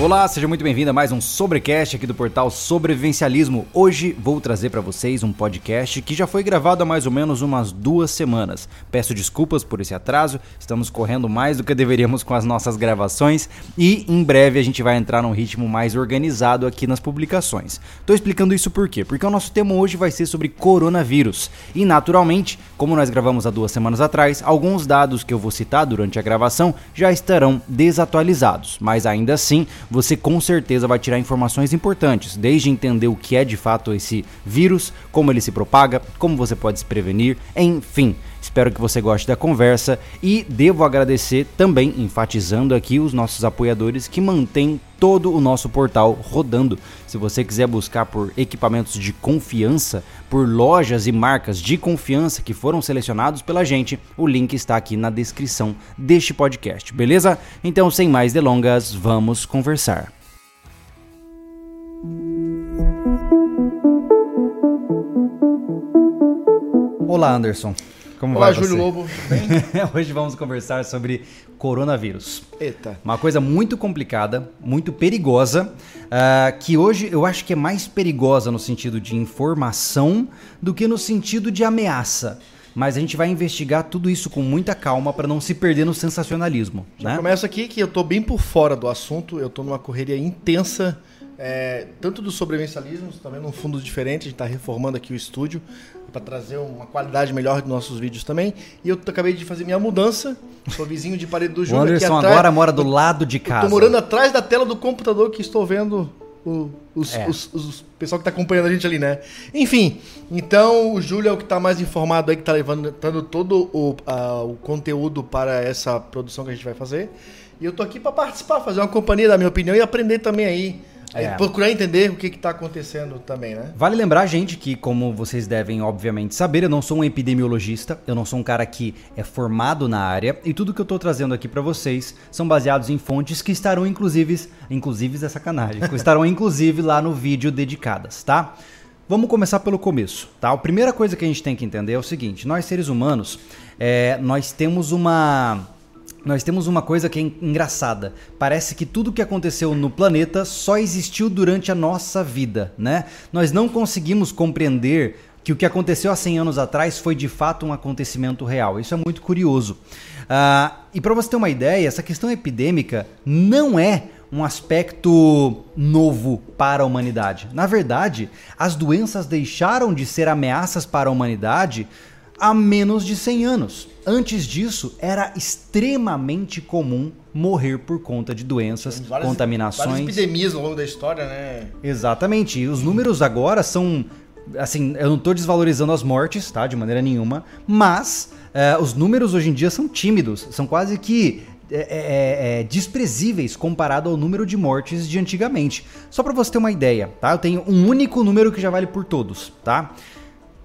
Olá, seja muito bem-vindo a mais um Sobrecast aqui do portal Sobrevivencialismo. Hoje vou trazer para vocês um podcast que já foi gravado há mais ou menos umas duas semanas. Peço desculpas por esse atraso, estamos correndo mais do que deveríamos com as nossas gravações e em breve a gente vai entrar num ritmo mais organizado aqui nas publicações. Tô explicando isso por quê? Porque o nosso tema hoje vai ser sobre coronavírus e, naturalmente, como nós gravamos há duas semanas atrás, alguns dados que eu vou citar durante a gravação já estarão desatualizados, mas ainda assim você com certeza vai tirar informações importantes, desde entender o que é de fato esse vírus, como ele se propaga, como você pode se prevenir, enfim. Espero que você goste da conversa e devo agradecer também, enfatizando aqui, os nossos apoiadores que mantêm todo o nosso portal rodando. Se você quiser buscar por equipamentos de confiança, por lojas e marcas de confiança que foram selecionados pela gente, o link está aqui na descrição deste podcast, beleza? Então, sem mais delongas, vamos conversar. Olá, Anderson. Como Olá, vai Júlio você? Lobo. Bem? Hoje vamos conversar sobre coronavírus. Eita. Uma coisa muito complicada, muito perigosa, ah, que hoje eu acho que é mais perigosa no sentido de informação do que no sentido de ameaça. Mas a gente vai investigar tudo isso com muita calma para não se perder no sensacionalismo, Já né? começo aqui que eu tô bem por fora do assunto, eu tô numa correria intensa, é, tanto do sobrevivencialismo, também num fundo diferente, a gente tá reformando aqui o estúdio para trazer uma qualidade melhor dos nossos vídeos também. E eu acabei de fazer minha mudança, sou vizinho de parede do O Júlio aqui Anderson atrás. agora mora do lado de casa. tô morando atrás da tela do computador que estou vendo o, os, É. os- os- o pessoal que tá acompanhando a gente ali, né? Enfim, então o Júlio é o que tá mais informado aí, que tá levantando todo o, a- o conteúdo para essa produção que a gente vai fazer. E eu tô aqui para participar, fazer uma companhia da minha opinião e aprender também aí. É. Procurar entender o que que tá acontecendo também, né? Vale lembrar, gente, que como vocês devem obviamente saber, eu não sou um epidemiologista, eu não sou um cara que é formado na área e tudo que eu tô trazendo aqui pra vocês são baseados em fontes que estarão inclusive, inclusive é sacanagem, que estarão inclusive lá no vídeo dedicadas, tá? Vamos começar pelo começo, tá? A primeira coisa que a gente tem que entender é o seguinte: nós seres humanos, é, nós temos uma nós temos uma coisa que é en- engraçada. Parece que tudo que aconteceu no planeta só existiu durante a nossa vida, né? Nós não conseguimos compreender que o que aconteceu há 100 anos atrás foi de fato um acontecimento real. Isso é muito curioso. Ah, e para você ter uma ideia, essa questão epidêmica não é um aspecto novo para a humanidade. Na verdade, as doenças deixaram de ser ameaças para a humanidade há menos de 100 anos. Antes disso, era extremamente comum morrer por conta de doenças, Várias- contaminações. Várias epidemias ao longo da história, né? Exatamente. E os números agora são. Assim, eu não estou desvalorizando as mortes, tá? De maneira nenhuma. Mas eh, os números hoje em dia são tímidos. São quase que. é, é, é, desprezíveis comparado ao número de mortes de antigamente. Só para você ter uma ideia, tá? Eu tenho um único número que já vale por todos, tá?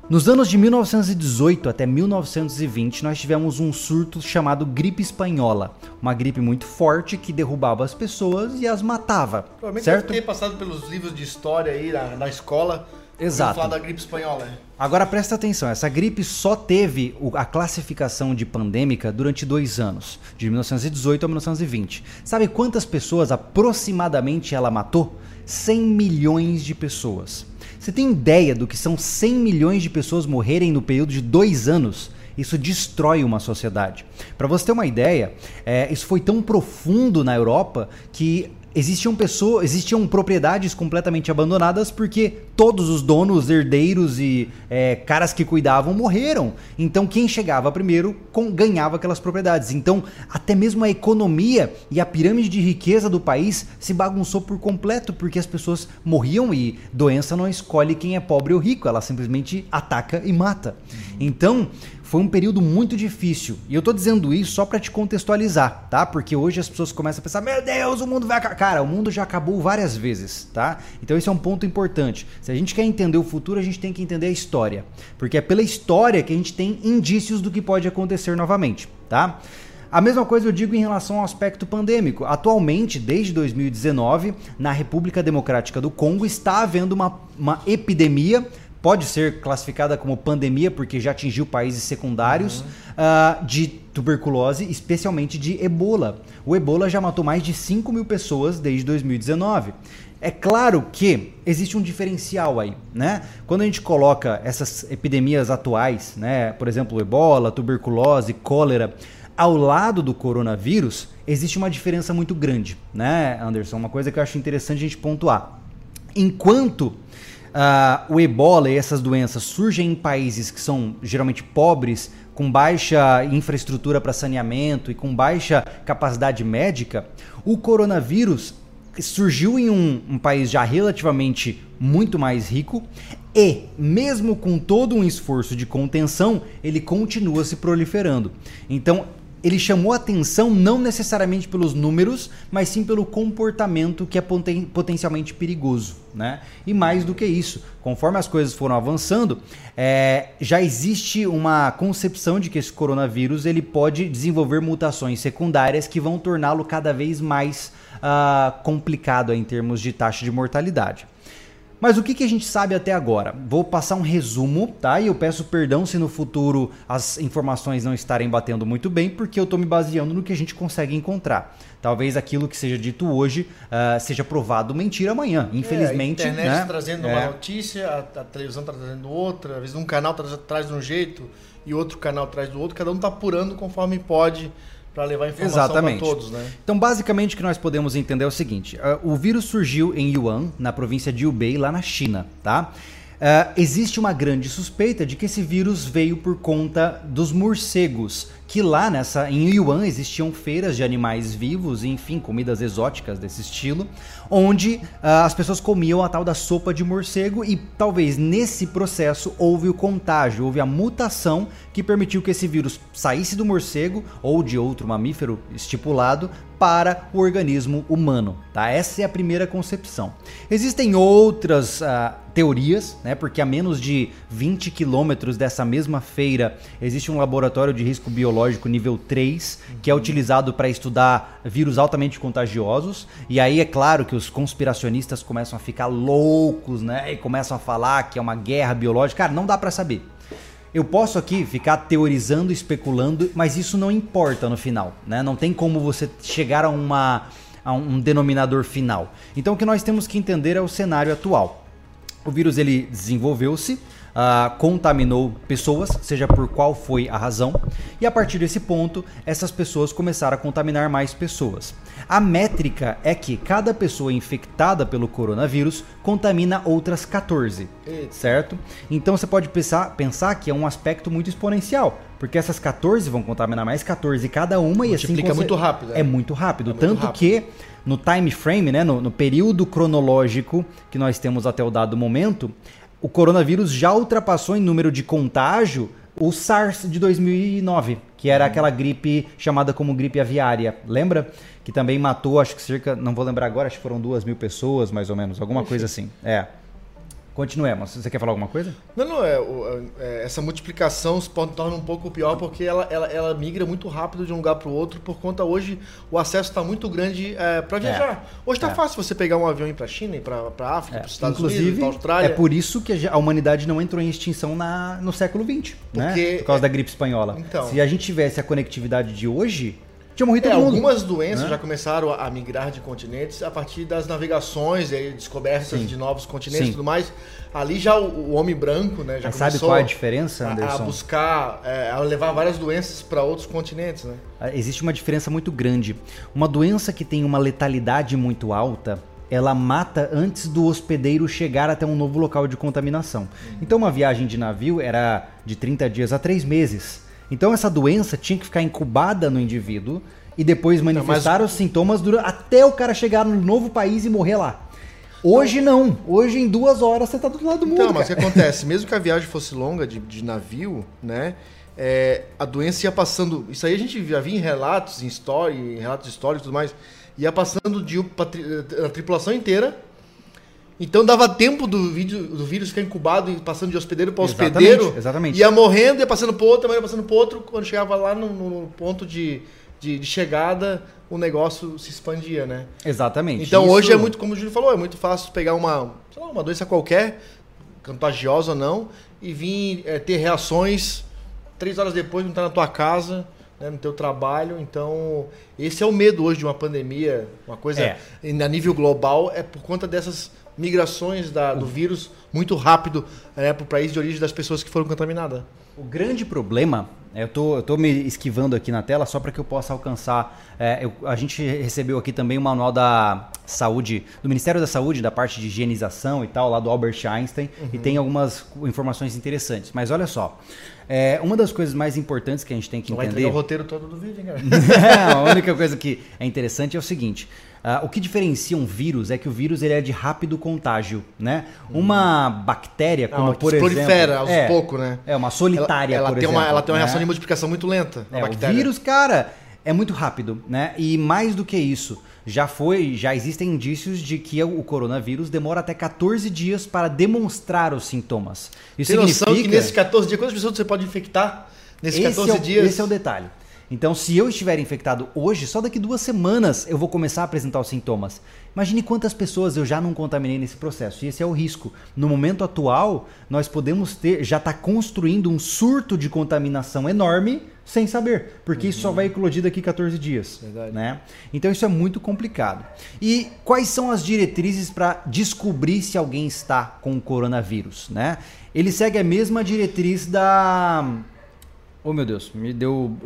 Nos anos de 1918 até 1920, nós tivemos um surto chamado gripe espanhola, uma gripe muito forte que derrubava as pessoas e as matava, Provavelmente certo? deve ter passado pelos livros de história aí na, na escola. Exato. Falar da gripe espanhola. né? Agora presta atenção, essa gripe só teve a classificação de pandêmica durante dois anos, de 1918 a 1920. Sabe quantas pessoas aproximadamente ela matou? 100 milhões de pessoas. Você tem ideia do que são 100 milhões de pessoas morrerem no período de dois anos? Isso destrói uma sociedade. Para você ter uma ideia, é, isso foi tão profundo na Europa que existiam pessoas, existiam propriedades completamente abandonadas porque todos os donos, herdeiros e é, caras que cuidavam morreram. Então quem chegava primeiro com- ganhava aquelas propriedades. Então até mesmo a economia e a pirâmide de riqueza do país se bagunçou por completo porque as pessoas morriam e doença não escolhe quem é pobre ou rico, ela simplesmente ataca e mata. Então foi um período muito difícil. E eu tô dizendo isso só para te contextualizar, tá? Porque hoje as pessoas começam a pensar: "Meu Deus, o mundo vai acabar". Cara, o mundo já acabou várias vezes, tá? Então esse é um ponto importante. Se a gente quer entender o futuro, a gente tem que entender a história, porque é pela história que a gente tem indícios do que pode acontecer novamente, tá? A mesma coisa eu digo em relação ao aspecto pandêmico. Atualmente, desde 2019, na República Democrática do Congo está havendo uma, uma epidemia pode ser classificada como pandemia porque já atingiu países secundários uhum. uh, de tuberculose, especialmente de ebola. O ebola já matou mais de 5 mil pessoas desde 2019. É claro que existe um diferencial aí, né? Quando a gente coloca essas epidemias atuais, né, por exemplo, ebola, tuberculose, cólera, ao lado do coronavírus, existe uma diferença muito grande, né, Anderson? Uma coisa que eu acho interessante a gente pontuar. Enquanto uh, o ebola e essas doenças surgem em países que são geralmente pobres, com baixa infraestrutura para saneamento e com baixa capacidade médica, o coronavírus surgiu em um, um, país já relativamente muito mais rico e, mesmo com todo um esforço de contenção, ele continua se proliferando. Então, ele chamou atenção não necessariamente pelos números, mas sim pelo comportamento que é poten potencialmente perigoso. Né? E mais do que isso, conforme as coisas foram avançando, é, já existe uma concepção de que esse coronavírus ele pode desenvolver mutações secundárias que vão torná-lo cada vez mais uh, complicado em termos de taxa de mortalidade. Mas o que, que a gente sabe até agora? Vou passar um resumo, tá? E eu peço perdão se no futuro as informações não estarem batendo muito bem, porque eu estou me baseando no que a gente consegue encontrar. Talvez aquilo que seja dito hoje uh, seja provado mentira amanhã. Infelizmente. É, a internet né? trazendo é. uma notícia, a, a televisão está trazendo outra, às vezes um canal traz, traz de um jeito e outro canal traz do outro, cada um está apurando conforme pode para levar informação para todos, né? Então, basicamente, o que nós podemos entender é o seguinte: uh, o vírus surgiu em Yuan, na província de Hubei, lá na China, tá? Uh, existe uma grande suspeita de que esse vírus veio por conta dos morcegos, que lá nessa em Yuan existiam feiras de animais vivos, e, enfim, comidas exóticas desse estilo, onde uh, as pessoas comiam a tal da sopa de morcego e talvez nesse processo houve o contágio, houve a mutação que permitiu que esse vírus saísse do morcego ou de outro mamífero estipulado para o organismo humano, tá? Essa é a primeira concepção. Existem outras uh, teorias, né? Porque a menos de 20 quilômetros dessa mesma feira existe um laboratório de risco biológico nível 3 que é utilizado para estudar vírus altamente contagiosos. E aí é claro que os conspiracionistas começam a ficar loucos, né? E começam a falar que é uma guerra biológica. Cara, não dá para saber. Eu posso aqui ficar teorizando, especulando, mas isso não importa no final, né? Não tem como você chegar a, uma, a um denominador final. Então o que nós temos que entender é o cenário atual. O vírus ele desenvolveu-se, uh, contaminou pessoas, seja por qual foi a razão, e a partir desse ponto, essas pessoas começaram a contaminar mais pessoas. A métrica é que cada pessoa infectada pelo coronavírus contamina outras 14, Eita. certo? Então você pode pensar, pensar que é um aspecto muito exponencial, porque essas 14 vão contaminar mais 14 cada uma e assim você... muito rápido. É, é muito rápido, é muito tanto rápido. que no time frame, né, no, no período cronológico que nós temos até o dado momento, o coronavírus já ultrapassou em número de contágio o SARS de 2009, que era aquela gripe chamada como gripe aviária, lembra? Que também matou, acho que cerca, não vou lembrar agora, acho que foram duas mil pessoas, mais ou menos, alguma coisa assim. É. Continuemos. Você quer falar alguma coisa? Não, não. É, é essa multiplicação se torna um pouco pior porque ela, ela, ela migra muito rápido de um lugar para o outro por conta hoje o acesso está muito grande é, para viajar. É, hoje está é. fácil você pegar um avião e ir para a China, para a África, é. para os Estados Inclusive, Unidos, para a Austrália. É por isso que a humanidade não entrou em extinção na, no século XX, né? porque, né? Por causa da gripe espanhola. Então, Se a gente tivesse a conectividade de hoje, tinha morrido é, todo mundo. Algumas doenças né? já começaram a, migrar de continentes a partir das navigações e descobertas Sim. de novos continentes e tudo mais. Ali já o, o homem branco, né? Já Mas sabe qual é a diferença, Anderson? A, a buscar, é, a levar várias doenças para outros continentes, né? Ah, existe uma diferença muito grande. Uma doença que tem uma letalidade muito alta, ela mata antes do hospedeiro chegar até um novo local de contaminação. Uhum. Então uma viagem de navio era de 30 dias a 3 meses. Então essa doença tinha que ficar incubada no indivíduo e depois manifestar não, os sintomas durante, até o cara chegar no novo país e morrer lá. Hoje não. Hoje em duas horas você tá do lado do mundo. Então, mas o que acontece? Mesmo que a viagem fosse longa de, de navio, né? É, a doença ia passando. Isso aí a gente já via em relatos, em story, em relatos históricos e tudo mais. Ia passando de a tripulação inteira então dava tempo do, vídeo, do vírus ficar incubado e passando de hospedeiro para hospedeiro. Exatamente, exatamente. Ia morrendo, ia passando para outro, ia passando para outro. Quando chegava lá no, no ponto de, de, de, chegada, o negócio se expandia, né? Exatamente. Então Isso... hoje é muito, como o Júlio falou, é muito fácil pegar uma, lá, uma doença qualquer, contagiosa ou não, e vir é, ter reações três horas depois não estar tá na tua casa, né, no teu trabalho. Então, esse é o medo hoje de uma pandemia, uma coisa é. a nível global, é por conta dessas migrações da, do vírus muito rápido né, para o país de origem das pessoas que foram contaminadas. O grande problema, é, eu tô, eu tô me esquivando aqui na tela só para que eu possa alcançar. É, eu, a gente recebeu aqui também o manual da saúde, do Ministério da Saúde, da parte de higienização e tal, lá do Albert Einstein, uhum. e tem algumas informações interessantes. Mas olha só, é, uma das coisas mais importantes que a gente tem que Não entender. Vai o roteiro todo do vídeo, hein, cara? a única coisa que é interessante é o seguinte: uh, o que diferencia um vírus é que o vírus ele é de rápido contágio, né? Hum. Uma bactéria, como Não, por exemplo, prolifera aos é, poucos, né? É uma solitária, ela, ela tem exemplo. Uma, ela tem uma né? reação de multiplicação muito lenta. É, o vírus, cara, é muito rápido, né? E mais do que isso já foi, já existem indícios de que o coronavírus demora até 14 dias para demonstrar os sintomas. Isso Tem significa... noção que nesses 14 dias, quantas pessoas você pode infectar nesses esse 14 é o, dias? Esse é o detalhe. Então, se eu estiver infectado hoje, só daqui duas semanas eu vou começar a apresentar os sintomas. Imagine quantas pessoas eu já não contaminei nesse processo. E esse é o risco. No momento atual, nós podemos ter, já está construindo um surto de contaminação enorme sem saber, porque uhum. isso só vai eclodir daqui 14 dias. Verdade. Né? Então isso é muito complicado. E quais são as diretrizes para descobrir se alguém está com o coronavírus? Né? Ele segue a mesma diretriz da Oh meu Deus, me deu.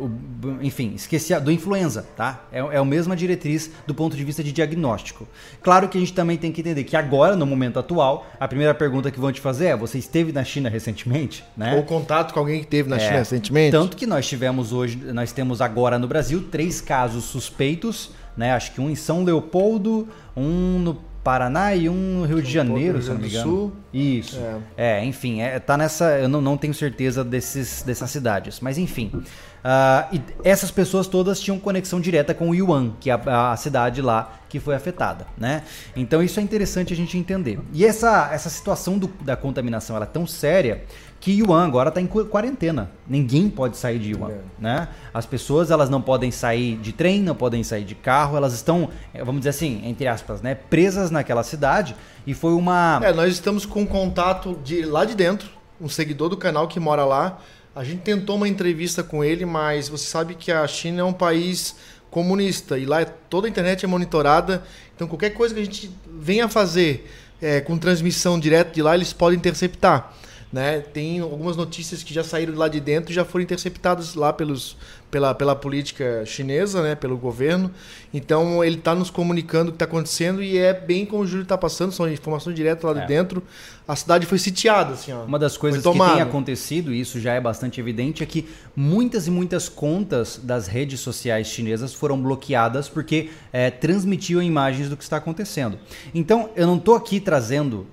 Enfim, esqueci a, do influenza, tá? É, é a mesma diretriz do ponto de vista de diagnóstico. Claro que a gente também tem que entender que agora, no momento atual, a primeira pergunta que vão te fazer é: você esteve na China recentemente? Né? Ou contato com alguém que esteve na é, China recentemente? Tanto que nós tivemos hoje, nós temos agora no Brasil três casos suspeitos, né? Acho que um em São Leopoldo, um no Paraná e um no Rio de Janeiro, Rio se não me engano. Sul. Isso. É, é enfim, é, tá nessa. Eu não, não tenho certeza desses, dessas cidades. Mas enfim. Uh, e essas pessoas todas tinham conexão direta com o Yuan, que é a, a, cidade lá que foi afetada, né? Então isso é interessante a gente entender. E essa, essa situação do, da contaminação ela é tão séria que Yuan agora está em quarentena. Ninguém pode sair de Yuan, é. né? As pessoas elas não podem sair de trem, não podem sair de carro, elas estão, eh, vamos dizer assim, entre aspas, né, presas naquela cidade. E foi uma. É, nós estamos com contato de lá de dentro, um seguidor do canal que mora lá. A gente tentou uma entrevista com ele, mas você sabe que a China é um país comunista e lá é, toda a internet é monitorada. Então qualquer coisa que a gente venha fazer é, com transmissão direta de lá, eles podem interceptar. Né? Tem algumas notícias que já saíram lá de dentro e já foram interceptadas lá pelos, pela, pela política chinesa, né? pelo governo. Então ele está nos comunicando o que está acontecendo e é bem como o Júlio está passando, são informações diretas lá de é. dentro. A cidade foi sitiada. Assim, ó. Uma das coisas que tem acontecido, e isso já é bastante evidente, é que muitas e muitas contas das redes sociais chinesas foram bloqueadas porque é, transmitiam imagens do que está acontecendo. Então eu não estou aqui trazendo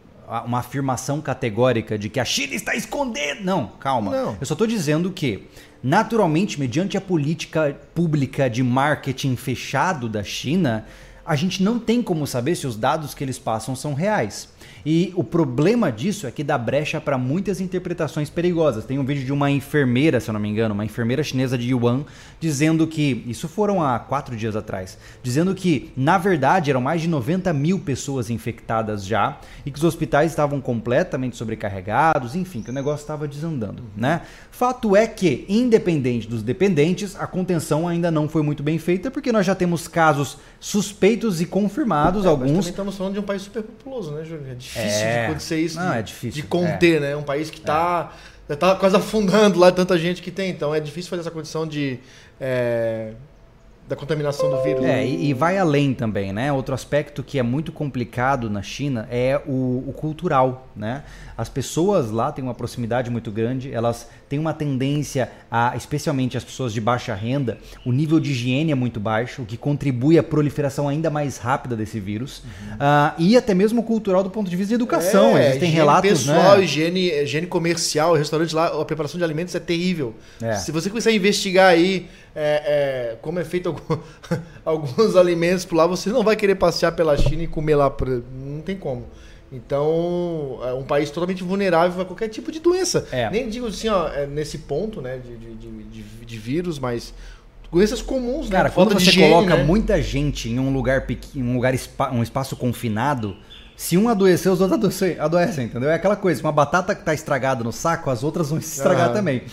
uma afirmação categórica de que a China está escondendo. Não, calma. Não. Eu só estou dizendo que, naturalmente, mediante a política pública de marketing fechado da China, a gente não tem como saber se os dados que eles passam são reais. E o problema disso é que dá brecha para muitas interpretações perigosas. Tem um vídeo de uma enfermeira, se eu não me engano, uma enfermeira chinesa de Yuan, dizendo que, isso foram há quatro dias atrás, dizendo que, na verdade, eram mais de 90 mil pessoas infectadas já e que os hospitais estavam completamente sobrecarregados, enfim, que o negócio estava desandando, né? Fato é que, independente dos dependentes, a contenção ainda não foi muito bem feita, porque nós já temos casos suspeitos e confirmados, é, alguns. Mas também estamos falando de um país superpopuloso, né, Júlio? É difícil difícil é. de acontecer isso. Não, de, é difícil. De conter, é. né? Um país que está é. tá quase afundando lá, tanta gente que tem. Então é difícil fazer essa condição de. É, da contaminação do vírus. É, né? e, e, vai além também, né? Outro aspecto que é muito complicado na China é o, o cultural, né? As pessoas lá têm uma proximidade muito grande, elas têm uma tendência a, especialmente as pessoas de baixa renda, o nível de higiene é muito baixo, o que contribui à proliferação ainda mais rápida desse vírus. Uhum. Uh, e até mesmo cultural do ponto de vista de educação. É, Existem relatos. Pessoal, né? higiene, higiene comercial, restaurante lá, a preparação de alimentos é terrível. É. Se você começar a investigar aí é, é, como é feito algum, alguns alimentos por lá, você não vai querer passear pela China e comer lá. Não tem como. Então, é um país totalmente vulnerável a qualquer tipo de doença. É. Nem digo assim, ó, é nesse ponto né, de, de, de, de vírus, mas doenças comuns, né? Cara, né? quando você higiene, coloca né? muita gente em um lugar pequeno, um lugar um espaço confinado, Se um adoecer, os outros adoecem, adoecem, entendeu? É aquela coisa, uma batata que está estragada no saco, as outras vão se estragar também.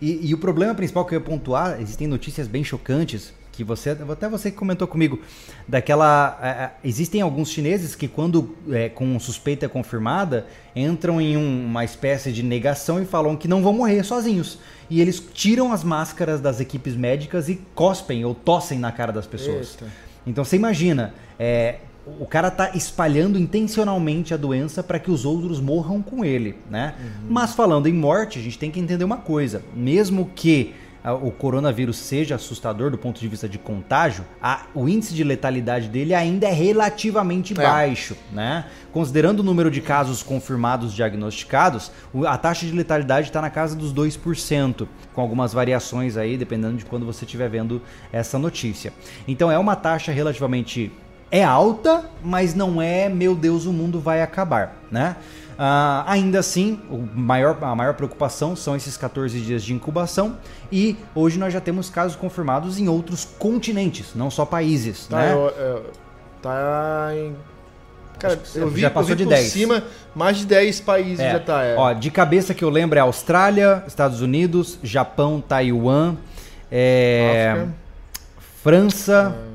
E, e, o problema principal que eu ia pontuar, existem notícias bem chocantes, que você, até você que comentou comigo, daquela... É, é, existem alguns chineses que quando é, com suspeita confirmada, entram em um, uma espécie de negação e falam que não vão morrer sozinhos. E eles tiram as máscaras das equipes médicas e cospem ou tossem na cara das pessoas. Eita. Então você imagina, é, o cara tá espalhando intencionalmente a doença para que os outros morram com ele, né? Uhum. Mas falando em morte, a gente tem que entender uma coisa, mesmo que o coronavírus seja assustador do ponto de vista de contágio, a, o índice de letalidade dele ainda é relativamente é. baixo, né? Considerando o número de casos confirmados diagnosticados, a taxa de letalidade está na casa dos 2%, com algumas variações aí, dependendo de quando você estiver vendo essa notícia. Então é uma taxa relativamente é alta, mas não é, meu Deus, o mundo vai acabar, né? Uh, ainda assim, maior, a maior preocupação são esses 14 dias de incubação e hoje nós já temos casos confirmados em outros continentes, não só países. Tá, né? eu, eu, tá em. Cara, eu vi, já passou eu vi de 10. cima, mais de 10 países é. já tá. É. Ó, de cabeça que eu lembro é Austrália, Estados Unidos, Japão, Taiwan, é, França. Ah.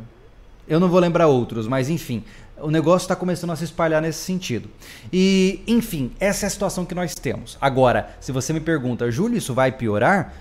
Eu não vou lembrar outros, mas enfim o negócio está começando a se espalhar nesse sentido. E, enfim, essa é a situação que nós temos. Agora, se você me pergunta, Júlio, isso vai piorar?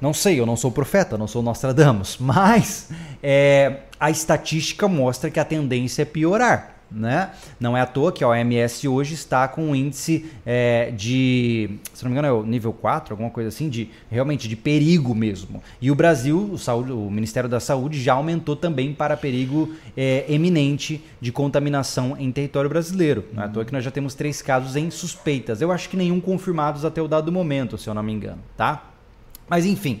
Não sei, eu não sou profeta, não sou Nostradamus, mas é, a estatística mostra que a tendência é piorar. Né? Não é à toa que a OMS hoje está com um índice é, de, se não me engano, é o nível 4, alguma coisa assim, de realmente de perigo mesmo. E o Brasil, o, saúde, o Ministério da Saúde, já aumentou também para perigo é, eminente de contaminação em território brasileiro. Não é à toa que nós já temos três casos em suspeitas. Eu acho que nenhum confirmados até o dado momento, se eu não me engano, tá? Mas enfim.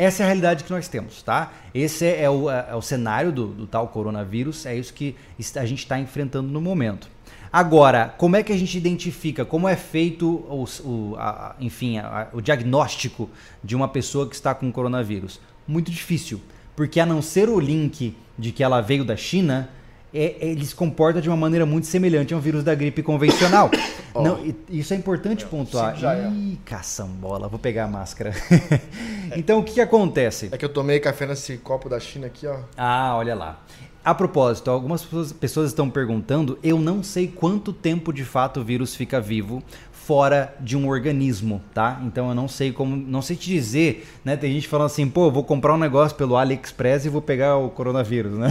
Essa é a realidade que nós temos, tá? Esse é o, é, é o cenário do, do, tal coronavírus, é isso que a gente está enfrentando no momento. Agora, como é que a gente identifica, como é feito o, o a, enfim, a, o diagnóstico de uma pessoa que está com coronavírus? Muito difícil, porque a não ser o link de que ela veio da China, é, ele se comporta de uma maneira muito semelhante a um vírus da gripe convencional. oh. Não, isso é importante é, pontuar. Sim, é. Ih, caçambola, vou pegar a máscara. então, o que, que acontece? É que eu tomei café nesse copo da China aqui, ó. Ah, olha lá. A propósito, algumas pessoas estão perguntando, eu não sei quanto tempo de fato o vírus fica vivo fora de um organismo, tá? Então eu não sei como, não sei te dizer, né? Tem gente falando assim, pô, vou comprar um negócio pelo AliExpress e vou pegar o coronavírus, né?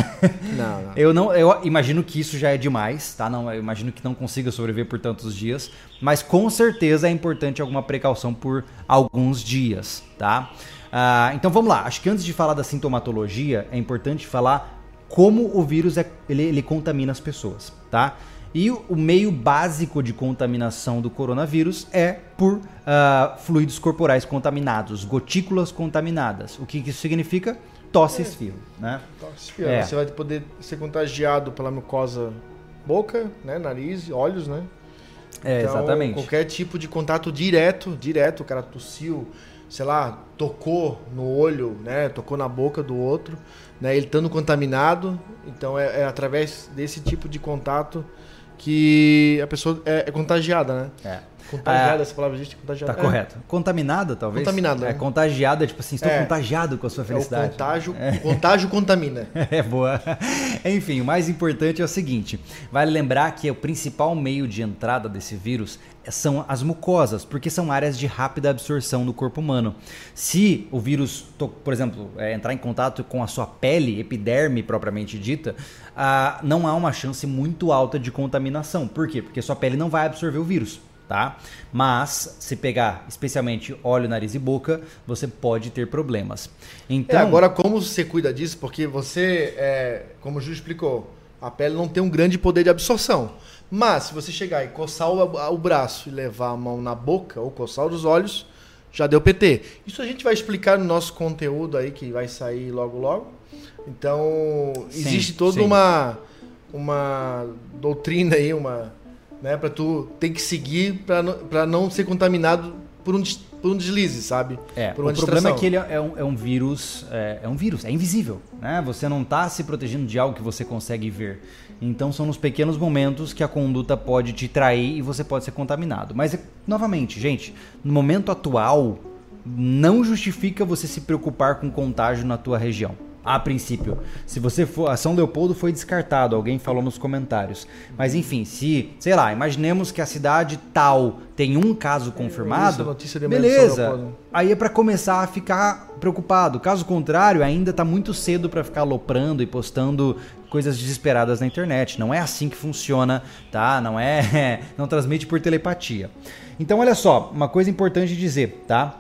Não, não. Eu não, eu imagino que isso já é demais, tá? Não, eu imagino que não consiga sobreviver por tantos dias, mas com certeza é importante alguma precaução por alguns dias, tá? Ah, então vamos lá. Acho que antes de falar da sintomatologia, é importante falar como o vírus é, ele, ele contamina as pessoas, tá? E o meio básico de contaminação do coronavírus é por uh, fluidos corporais contaminados, gotículas contaminadas. O que, que isso significa? Tosse e espirro, né? Tosse e espirro. É. Você vai poder ser contagiado pela mucosa boca, né, nariz, olhos, né? É, então, exatamente. Qualquer tipo de contato direto, direto, o cara tossiu, sei lá, tocou no olho, né, tocou na boca do outro, né, ele estando contaminado, então é, é através desse tipo de contato que a pessoa é, é contagiada, né? É. Contagiada, ah, essa palavra existe? Contagiada. Tá é. correto. Contaminada, talvez? Contaminada. É, né? contagiada, tipo assim, estou é. contagiado com a sua felicidade. É o contágio, é. contágio contamina. É boa. Enfim, o mais importante é o seguinte: vale lembrar que o principal meio de entrada desse vírus são as mucosas, porque são áreas de rápida absorção no corpo humano. Se o vírus, por exemplo, é, entrar em contato com a sua pele, epiderme propriamente dita, ah, não há uma chance muito alta de contaminação. Por quê? Porque sua pele não vai absorver o vírus tá? Mas se pegar especialmente olho, nariz e boca, você pode ter problemas. Então, é, agora como você cuida disso? Porque você, é, como o Ju explicou, a pele não tem um grande poder de absorção. Mas se você chegar e coçar o, o braço e levar a mão na boca ou coçar os olhos, já deu PT. Isso a gente vai explicar no nosso conteúdo aí que vai sair logo logo. Então, existe sim, toda sim. uma uma doutrina aí, uma né? Para tu ter que seguir para não, ser contaminado por um por um deslize, sabe? É, o problema é que ele é um, é um vírus, é, é, um vírus, é invisível, né? Você não está se protegendo de algo que você consegue ver. Então são nos pequenos momentos que a conduta pode te trair e você pode ser contaminado. Mas, novamente, gente, no momento atual, não justifica você se preocupar com contágio na tua região a princípio. Se você for. A São Leopoldo foi descartado, alguém falou nos comentários. Mas enfim, se, sei lá, imaginemos que a cidade tal tem um caso confirmado. beleza. Aí é para começar a ficar preocupado. Caso contrário, ainda tá muito cedo para ficar aloprando e postando coisas desesperadas na internet. Não é assim que funciona, tá? Não é. Não transmite por telepatia. Então, olha só, uma coisa importante dizer, tá?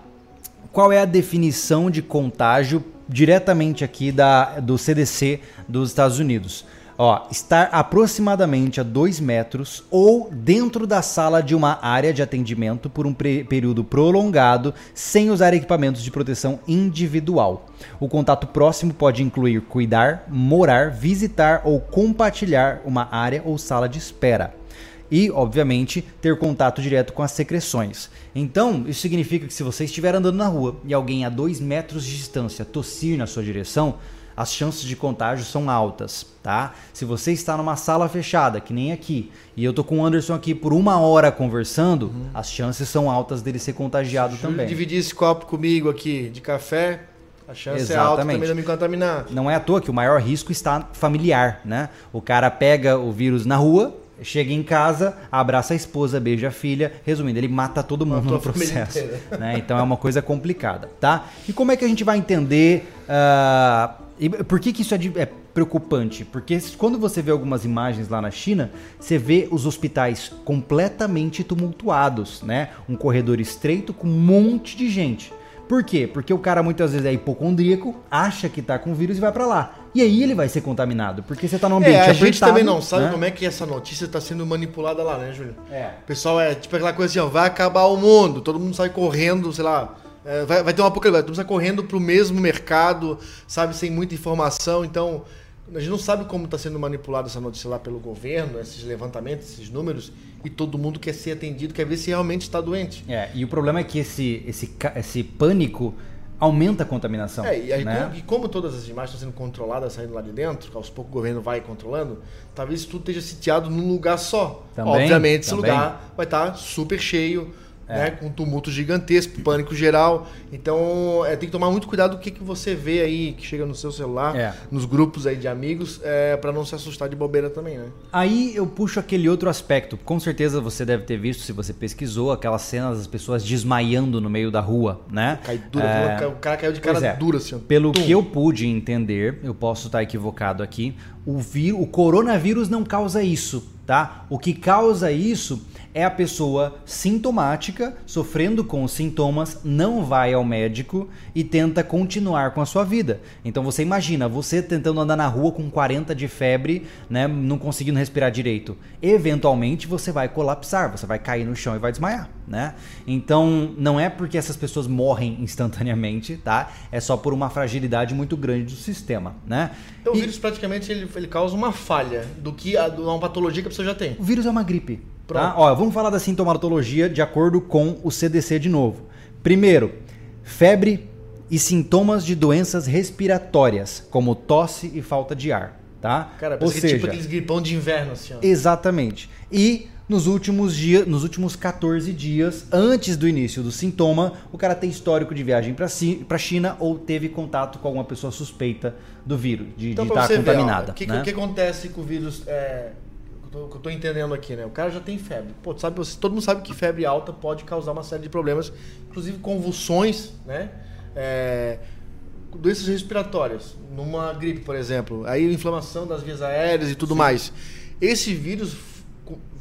Qual é a definição de contágio diretamente aqui da, do CDC dos Estados Unidos. Ó, estar aproximadamente a 2 metros ou dentro da sala de uma área de atendimento por um período prolongado sem usar equipamentos de proteção individual. O contato próximo pode incluir cuidar, morar, visitar ou compartilhar uma área ou sala de espera e, obviamente, ter contato direto com as secreções. Então, isso significa que se você estiver andando na rua e alguém a 2 metros de distância tossir na sua direção, as chances de contágio são altas, tá? Se você está numa sala fechada, que nem aqui, e eu tô com o Anderson aqui por uma hora conversando, uhum. as chances são altas dele ser contagiado Se também. dividir esse copo comigo aqui de café, a chance Exatamente. é alta também de me contaminar. Não é à toa que o maior risco está familiar, né? O cara pega o vírus na rua, Chega em casa, abraça a esposa, beija a filha. Resumindo, ele mata todo mundo Matou no processo. Né? Então é uma coisa complicada, tá? E como é que a gente vai entender. Uh, e por que, que isso é, de, é preocupante? Porque quando você vê algumas imagens lá na China, você vê os hospitais completamente tumultuados, né? Um corredor estreito com um monte de gente. Por quê? Porque o cara muitas vezes é hipocondríaco, acha que tá com vírus e vai para lá. E aí ele vai ser contaminado, porque você tá num ambiente é, a apertado, gente também não sabe né? como é que essa notícia tá sendo manipulada lá, né, Júlio? É. O pessoal é tipo aquela coisa assim, ó, vai acabar o mundo, todo mundo sai correndo, sei lá, é, vai, vai ter uma apocalipse, todo mundo sai correndo pro mesmo mercado, sabe, sem muita informação, então a gente não sabe como está sendo manipulada essa notícia lá pelo governo, esses levantamentos, esses números, e todo mundo quer ser atendido, quer ver se realmente está doente. É, e o problema é que esse, esse, esse pânico aumenta a contaminação. É, e, aí, né? como, e como todas as imagens estão sendo controladas saindo lá de dentro, aos poucos o governo vai controlando, talvez tudo esteja sitiado num lugar só. Também, Obviamente, esse lugar vai estar tá super cheio é. né, com um tumulto gigantesco, pânico geral. Então, é, tem que tomar muito cuidado do que, que você vê aí, que chega no seu celular, é. nos grupos aí de amigos, é, para não se assustar de bobeira também, né? Aí eu puxo aquele outro aspecto. Com certeza você deve ter visto, se você pesquisou, aquelas cenas das pessoas desmaiando no meio da rua, né? Cai dura, é... o cara caiu de cara é. dura, assim. Pelo Tum. que eu pude entender, eu posso estar equivocado aqui, o, o coronavírus não causa isso, tá? O que causa isso é a pessoa sintomática, sofrendo com os sintomas, não vai ao médico e tenta continuar com a sua vida. Então você imagina, você tentando andar na rua com 40 de febre, né, não conseguindo respirar direito. Eventualmente você vai colapsar, você vai cair no chão e vai desmaiar, né? Então não é porque essas pessoas morrem instantaneamente, tá? É só por uma fragilidade muito grande do sistema, né? Então e... o vírus praticamente ele, ele causa uma falha do que a, uma patologia que a pessoa já tem. O vírus é uma gripe. Tá? Ó, vamos falar da sintomatologia de acordo com o CDC de novo. Primeiro, febre e sintomas de doenças respiratórias, como tosse e falta de ar, tá? Cara, Ou tipo seja, tipo aqueles gripão de inverno assim, ó. Exatamente. E nos últimos dias, nos últimos 14 dias antes do início do sintoma, o cara tem histórico de viagem para si, a China ou teve contato com alguma pessoa suspeita do vírus, de, então, estar contaminada. O que, né? que, acontece com o vírus é, eu estou entendendo aqui, né? O cara já tem febre. Pô, sabe, todo mundo sabe que febre alta pode causar uma série de problemas, inclusive convulsões, né? É, doenças respiratórias, numa gripe, por exemplo. Aí inflamação das vias aéreas e tudo Sim. mais. Esse vírus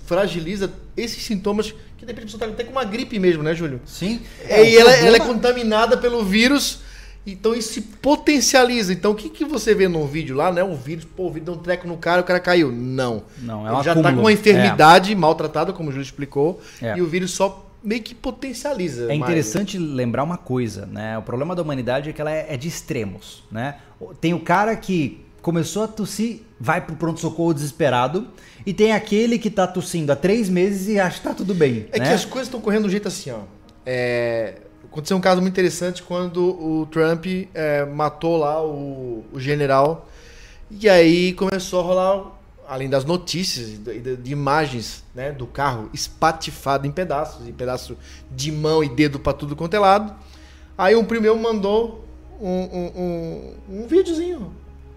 fragiliza esses sintomas que de repente a pessoa está até com uma gripe mesmo, né, Júlio? Sim. É, e ela, ela é contaminada pelo vírus então isso se potencializa. Então o que, que você vê no vídeo lá, né? O vírus, pô, o vídeo deu um treco no cara, o cara caiu. Não. Não, é Ele já está com uma enfermidade é. maltratada, como o Júlio explicou, é. e o vírus só meio que potencializa. É interessante mais. lembrar uma coisa, né? O problema da humanidade é que ela é, é de extremos, né? Tem o cara que começou a tossir, vai pro pronto-socorro desesperado, e tem aquele que tá tossindo há três meses e acha que tá tudo bem. É né? que as coisas estão correndo do jeito assim, ó. É, aconteceu um caso muito interessante quando o Trump é, matou lá o, o, general. E aí começou a rolar, além das notícias, de, de, imagens né, do carro espatifado em pedaços, em pedaço de mão e dedo para tudo quanto é lado. Aí um primo meu mandou um, um, um, um videozinho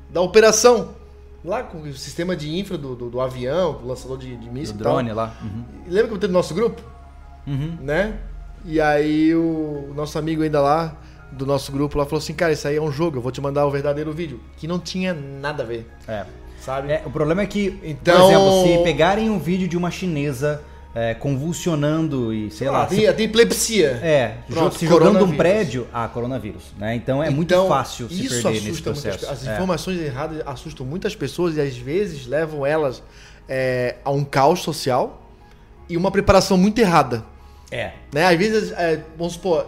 da operação. Lá com o sistema de infra do, do, do avião, do lançador de, de míssil. Do drone lá. Uhum. Lembra que eu teve no nosso grupo? Uhum. Né? E aí o nosso amigo ainda lá, do nosso grupo lá, falou assim, cara, isso aí é um jogo, eu vou te mandar o verdadeiro vídeo. Que não tinha nada a ver. É. Sabe? É, o problema é que, então... por exemplo, se pegarem um vídeo de uma chinesa é, convulsionando e sei ah, lá. Tem, se... tem epilepsia. É, Pronto, se jogando um prédio. Ah, coronavírus. Né? Então é então, muito fácil se perder nesse processo. As é. informações erradas assustam muitas pessoas e às vezes levam elas é, a um caos social e uma preparação muito errada. É. Né? Às vezes, é, vamos supor,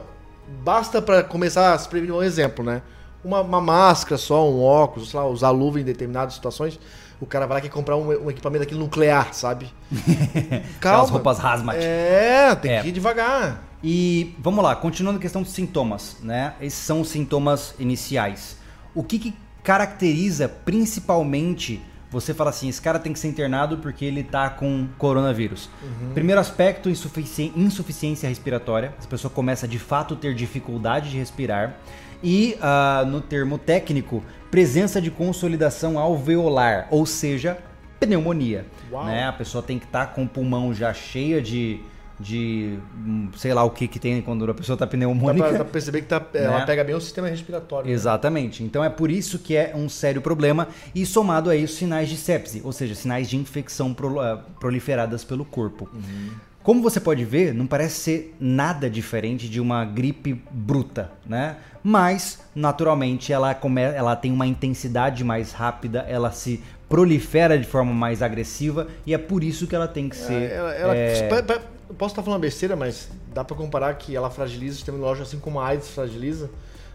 basta para começar a se prevenir um exemplo, né? Uma, uma, máscara só, um óculos, sei lá, usar luva em determinadas situações. O cara vai lá quer comprar um, um equipamento aqui nuclear, sabe? Calma. As roupas hazmat. É, tem é. que ir devagar. E vamos lá, continuando a questão dos sintomas, né? Esses são os sintomas iniciais. O que, que caracteriza principalmente você fala assim, esse cara tem que ser internado porque ele tá com coronavírus. Uhum. Primeiro aspecto, insufici insuficiência respiratória. Essa pessoa começa de fato a ter dificuldade de respirar. E uh, no termo técnico, presença de consolidação alveolar, ou seja, pneumonia. Né? A pessoa tem que estar tá com o pulmão já cheia de, de hum, sei lá o que que tem quando a pessoa está pneumônica. Dá para perceber que tá, né? ela pega bem o sistema respiratório. Né? Exatamente. Né? Então é por isso que é um sério problema e somado a isso sinais de sepse, ou seja, sinais de infecção eh, proliferadas pelo corpo. Uhum. Como você pode ver, não parece ser nada diferente de uma gripe bruta, né? Mas, naturalmente, ela, come... ela tem uma intensidade mais rápida, ela se prolifera de forma mais agressiva e é por isso que ela tem que ser. Ela, ela, é posso estar falando besteira, mas dá para comparar que ela fragiliza o sistema imunológico assim como a AIDS fragiliza,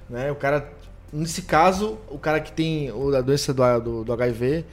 né? O cara, nesse caso, o cara que tem a doença do, do, do HIV,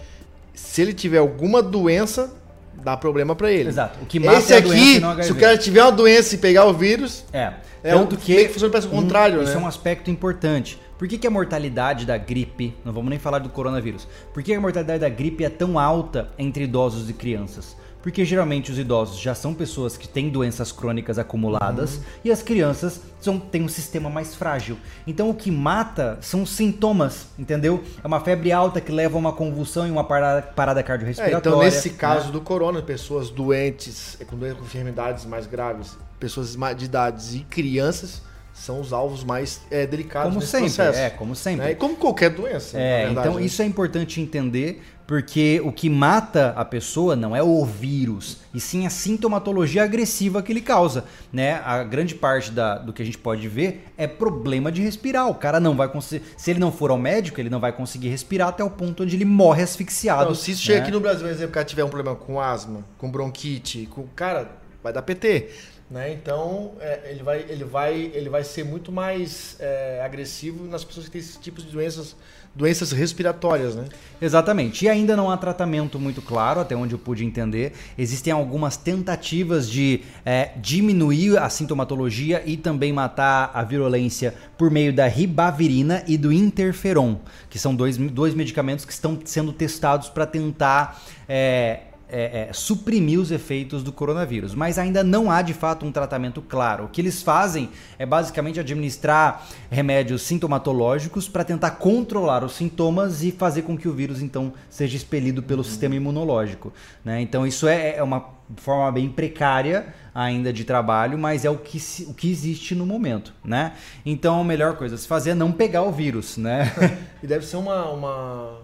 se ele tiver alguma doença, dá problema para ele. Exato. O que mata Esse é aqui, se o cara tiver uma doença e pegar o vírus, é, é tanto um, que, que funciona o contrário, um, né? Isso é um aspecto importante. Por que, que, a mortalidade da gripe, não vamos nem falar do coronavírus, por que a mortalidade da gripe é tão alta entre idosos e crianças? Porque geralmente os idosos já são pessoas que têm doenças crônicas acumuladas uhum. e as crianças são, têm um sistema mais frágil. Então o que mata são os sintomas, entendeu? É uma febre alta que leva a uma convulsão e uma parada, parada cardiorrespiratória. É, então nesse né? caso do corona, pessoas doentes, com, com enfermidades mais graves, pessoas de idades e crianças são os alvos mais é, delicados como nesse sempre, processo. É, como sempre. Né? E como qualquer doença. É, verdade, então né? isso é importante entender, porque o que mata a pessoa não é o vírus, e sim a sintomatologia agressiva que ele causa. Né? A grande parte da, do que a gente pode ver é problema de respirar. O cara não vai conseguir. Se ele não for ao médico, ele não vai conseguir respirar até o ponto onde ele morre asfixiado. Então, se isso né? chega aqui no Brasil, por exemplo, o cara tiver um problema com asma, com bronquite, com. Cara, vai dar PT. Né? Então é, ele, vai, ele, vai, ele vai ser muito mais é, agressivo nas pessoas que têm esse tipo de doenças, doenças respiratórias. Né? Exatamente. E ainda não há tratamento muito claro, até onde eu pude entender. Existem algumas tentativas de é, diminuir a sintomatologia e também matar a virulência por meio da ribavirina e do interferon, que são dois, dois medicamentos que estão sendo testados para tentar é, é, é, suprimir os efeitos do coronavírus, mas ainda não há de fato um tratamento claro. O que eles fazem é basicamente administrar remédios sintomatológicos para tentar controlar os sintomas e fazer com que o vírus então seja expelido pelo uhum. sistema imunológico. Né? Então isso é, é uma forma bem precária ainda de trabalho, mas é o que, o que existe no momento, né? Então a melhor coisa a se fazer é não pegar o vírus, né? e deve ser uma, uma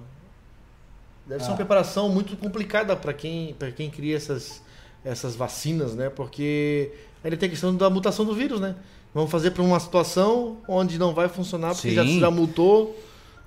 Deve ah. ser uma ah. preparação muito complicada para quem, quem cria essas, essas vacinas, né? Porque ainda tem a questão da mutação do vírus, né? Vamos fazer para uma situação onde não vai funcionar porque já, já mutou.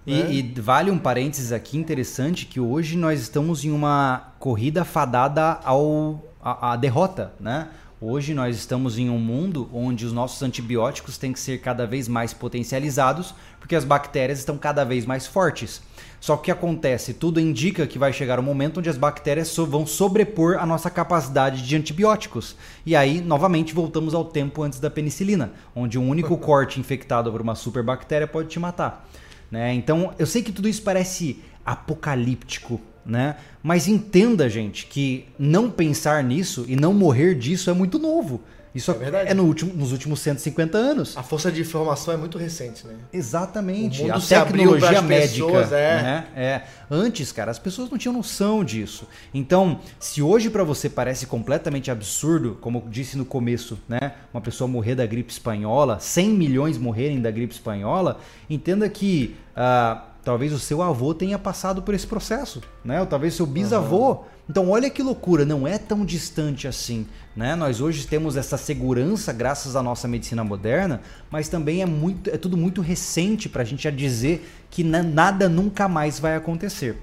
E, né? e, vale um parênteses aqui interessante que hoje nós estamos em uma corrida fadada ao, à, à derrota, né? Hoje nós estamos em um mundo onde os nossos antibióticos têm que ser cada vez mais potencializados porque as bactérias estão cada vez mais fortes. Só que o que acontece? Tudo indica que vai chegar um momento onde as bactérias so vão sobrepor a nossa capacidade de antibióticos. E aí, novamente, voltamos ao tempo antes da penicilina, onde um único corte infectado por uma superbactéria pode te matar. Né? Então, eu sei que tudo isso parece apocalíptico, né? Mas entenda, gente, que não pensar nisso e não morrer disso é muito novo. Isso é, verdade. é no último, nos últimos 150 anos. A força de informação é muito recente, né? Exatamente. a tecnologia médica. Pessoas, é. Né? é. Antes, cara, as pessoas não tinham noção disso. Então, se hoje para você parece completamente absurdo, como eu disse no começo, né? Uma pessoa morrer da gripe espanhola, 100 milhões morrerem da gripe espanhola, entenda que. Uh, talvez o seu avô tenha passado por esse processo, né? Ou talvez seu bisavô. Uhum. Então, olha que loucura, não é tão distante assim, né? Nós hoje temos essa segurança graças à nossa medicina moderna, mas também é muito, é tudo muito recente para a gente já dizer que nada nunca mais vai acontecer.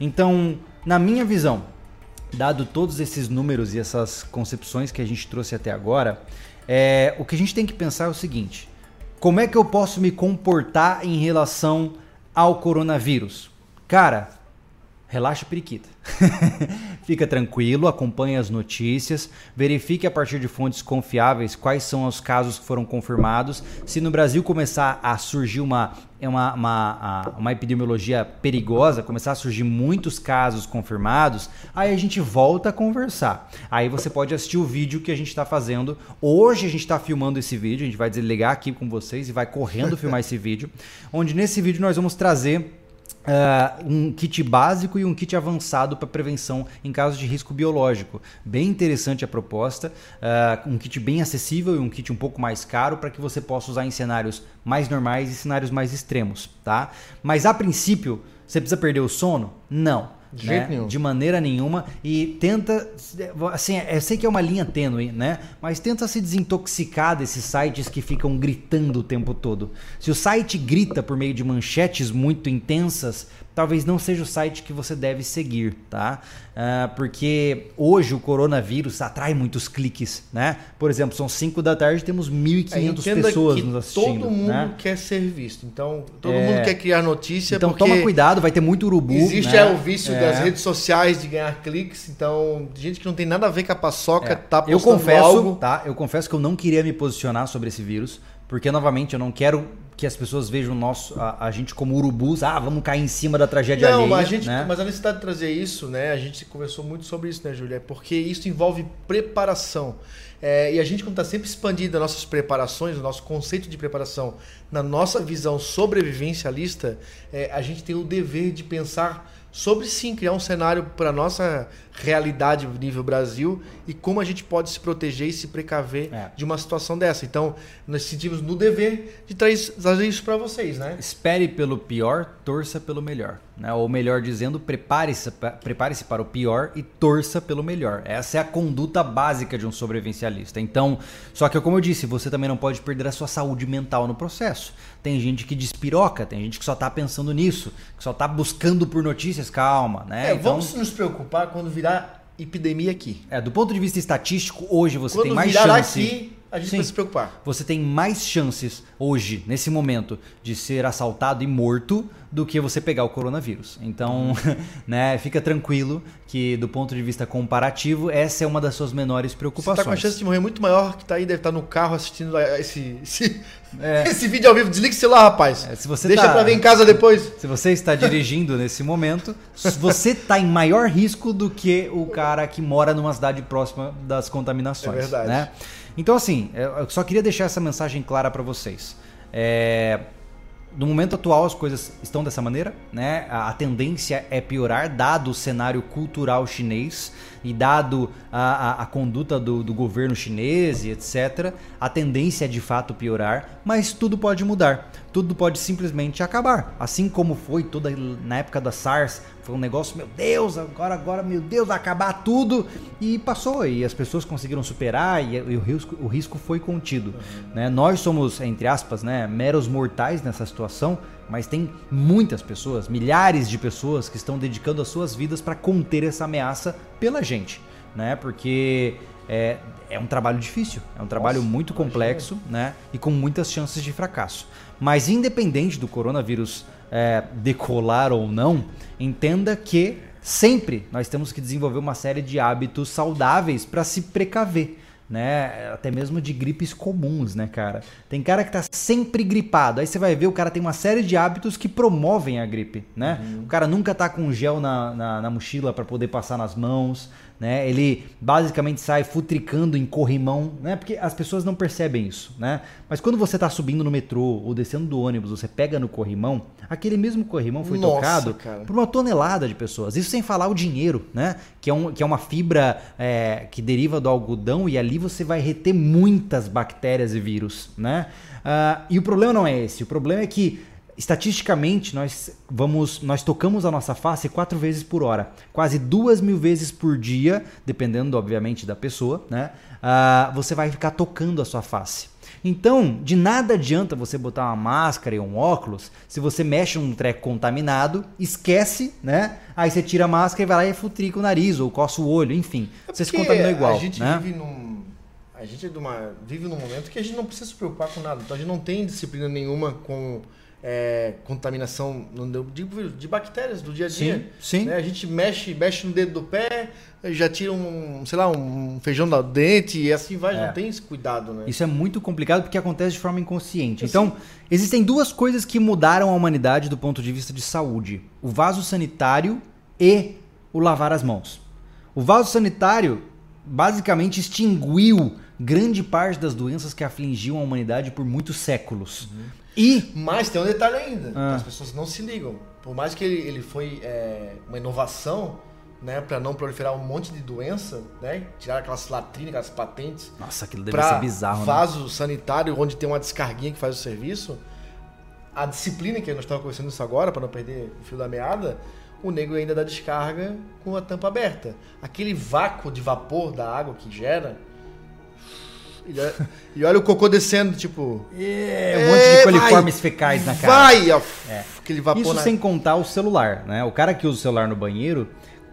Então, na minha visão, dado todos esses números e essas concepções que a gente trouxe até agora, é, o que a gente tem que pensar é o seguinte: como é que eu posso me comportar em relação ao coronavírus? Cara, relaxa periquita. Fica tranquilo, acompanhe as notícias, verifique a partir de fontes confiáveis quais são os casos que foram confirmados. Se no Brasil começar a surgir uma, uma, uma, uma epidemiologia perigosa, começar a surgir muitos casos confirmados, aí a gente volta a conversar. Aí você pode assistir o vídeo que a gente está fazendo. Hoje a gente está filmando esse vídeo, a gente vai desligar aqui com vocês e vai correndo filmar esse vídeo, onde nesse vídeo nós vamos trazer Uh, um kit básico e um kit avançado para prevenção em casos de risco biológico. Bem interessante a proposta, uh, um kit bem acessível e um kit um pouco mais caro para que você possa usar em cenários mais normais e cenários mais extremos, tá? Mas a princípio, você precisa perder o sono? Não. De, né? de maneira nenhuma. E tenta. Assim, eu sei que é uma linha tênue, né? Mas tenta se desintoxicar desses sites que ficam gritando o tempo todo. Se o site grita por meio de manchetes muito intensas, talvez não seja o site que você deve seguir, tá? Uh, porque hoje o coronavírus atrai muitos cliques, né? Por exemplo, são 5 da tarde temos 1.500 é, pessoas nos assistindo. Todo mundo né? quer ser visto, então todo é... mundo quer criar notícia. Então toma cuidado, vai ter muito urubu. Existe né? é, o vício é. das redes sociais de ganhar cliques, então gente que não tem nada a ver com a paçoca é. tá postando eu confesso, algo. Tá? Eu confesso que eu não queria me posicionar sobre esse vírus, porque novamente eu não quero que as pessoas vejam nosso, a, a, gente como urubus, ah, vamos cair em cima da tragédia Não, alheia, mas a, gente, né? mas a necessidade de trazer isso, né? A gente conversou muito sobre isso, né, Júlia? Porque isso envolve preparação. É, e a gente, como está sempre expandindo as nossas preparações, o nosso conceito de preparação, na nossa visão sobrevivencialista, é, a gente tem o dever de pensar sobre sim criar um cenário para nossa realidade nível Brasil e como a gente pode se proteger e se precaver é. de uma situação dessa. Então, nós sentimos no dever de trazer isso para vocês, né? Espere pelo pior, torça pelo melhor. Né? Ou melhor dizendo, prepare-se prepare para o pior e torça pelo melhor. Essa é a conduta básica de um sobrevivencialista. Então, só que como eu disse, você também não pode perder a sua saúde mental no processo. Tem gente que despiroca, tem gente que só está pensando nisso, que só está buscando por notícias, calma, né? É, então, vamos nos preocupar quando virar epidemia aqui. É, do ponto de vista estatístico, hoje você Quando tem mais chance. Aqui, a gente Sim, vai se preocupar. Você tem mais chances hoje, nesse momento, de ser assaltado e morto do que você pegar o coronavírus. Então, né, fica tranquilo que do ponto de vista comparativo, essa é uma das suas menores preocupações. Você tá com a chance de morrer muito maior que tá aí, deve estar tá no carro assistindo esse, esse, é. esse vídeo ao vivo. Desliga o celular, rapaz. É, se você Deixa tá, pra ver em casa depois. Se você está dirigindo nesse momento, você tá em maior risco do que o cara que mora numa cidade próxima das contaminações. É verdade. Né? Então, assim, eu só queria deixar essa mensagem clara para vocês. É, no momento atual as coisas estão dessa maneira, né? A, a tendência é piorar, dado o cenário cultural chinês e dado a, a, a conduta do, do, governo chinês e etc. A tendência é de fato piorar, mas tudo pode mudar, tudo pode simplesmente acabar. Assim como foi toda na época da SARS, foi um negócio, meu Deus, agora, agora, meu Deus, vai acabar tudo. E passou, e as pessoas conseguiram superar e, e o, risco, o risco foi contido. Uhum. Né? Nós somos, entre aspas, né, meros mortais nessa situação, mas tem muitas pessoas, milhares de pessoas que estão dedicando as suas vidas para conter essa ameaça pela gente. né? Porque é, é um trabalho difícil, é um trabalho Nossa, muito imagina. complexo, né? E com muitas chances de fracasso. Mas independente do coronavírus é, decolar ou não, entenda que sempre nós temos que desenvolver uma série de hábitos saudáveis para se precaver. Né? Até mesmo de gripes comuns, né, cara? Tem cara que tá sempre gripado. Aí você vai ver, o cara tem uma série de hábitos que promovem a gripe, né? O cara nunca tá com gel na, na, na mochila para poder passar nas mãos, né? Ele basicamente sai futricando em corrimão, né? Porque as pessoas não percebem isso, né? Mas quando você tá subindo no metrô ou descendo do ônibus, você pega no corrimão, aquele mesmo corrimão foi Nossa, tocado cara. por uma tonelada de pessoas. Isso sem falar o dinheiro, né? Que é, um, que é uma fibra é, que deriva do algodão e ali você vai reter muitas bactérias e vírus, né? Ah, e o problema não é esse. O problema é que estatisticamente nós vamos nós tocamos a nossa face quatro vezes por hora quase duas mil vezes por dia dependendo obviamente da pessoa né Ah, você vai ficar tocando a sua face então de nada adianta você botar uma máscara e um óculos se você mexe num treco contaminado esquece né aí você tira a máscara e vai lá e futrica o nariz ou coça o olho enfim você se É contaminou igual A gente né? vive num. A gente é uma, vive num momento que a gente não precisa se preocupar com nada. Então a gente não tem disciplina nenhuma com é, contaminação de, de bactérias do dia a dia. Sim, sim. né? A gente mexe, mexe no dedo do pé, já tira um, sei lá, um feijão da dente e assim vai, É. não tem esse cuidado, né? Isso é muito complicado porque acontece de forma inconsciente. Então, existem duas coisas que mudaram a humanidade do ponto de vista de saúde: o vaso sanitário e o lavar as mãos. O vaso sanitário basicamente extinguiu grande parte das doenças que afligiam a humanidade por muitos séculos. E Mas tem um detalhe ainda, Ah. as pessoas não se ligam. Por mais que ele, ele foi é, uma inovação, né, para não proliferar um monte de doença, né, tirar aquelas latrinas, aquelas patentes, nossa, aquilo deve ser bizarro, né? vaso sanitário onde tem uma descarguinha que faz o serviço, a disciplina que nós estamos conversando isso agora, para não perder o fio da meada, o nego ainda dá descarga com a tampa aberta. Aquele vácuo de vapor da água que gera. E olha, o cocô descendo, tipo. É, um monte de É, coliformes vai, fecais na cara. Vai! ó, É. Aquele vapor Isso na... sem contar o celular, né? O cara que usa o celular no banheiro,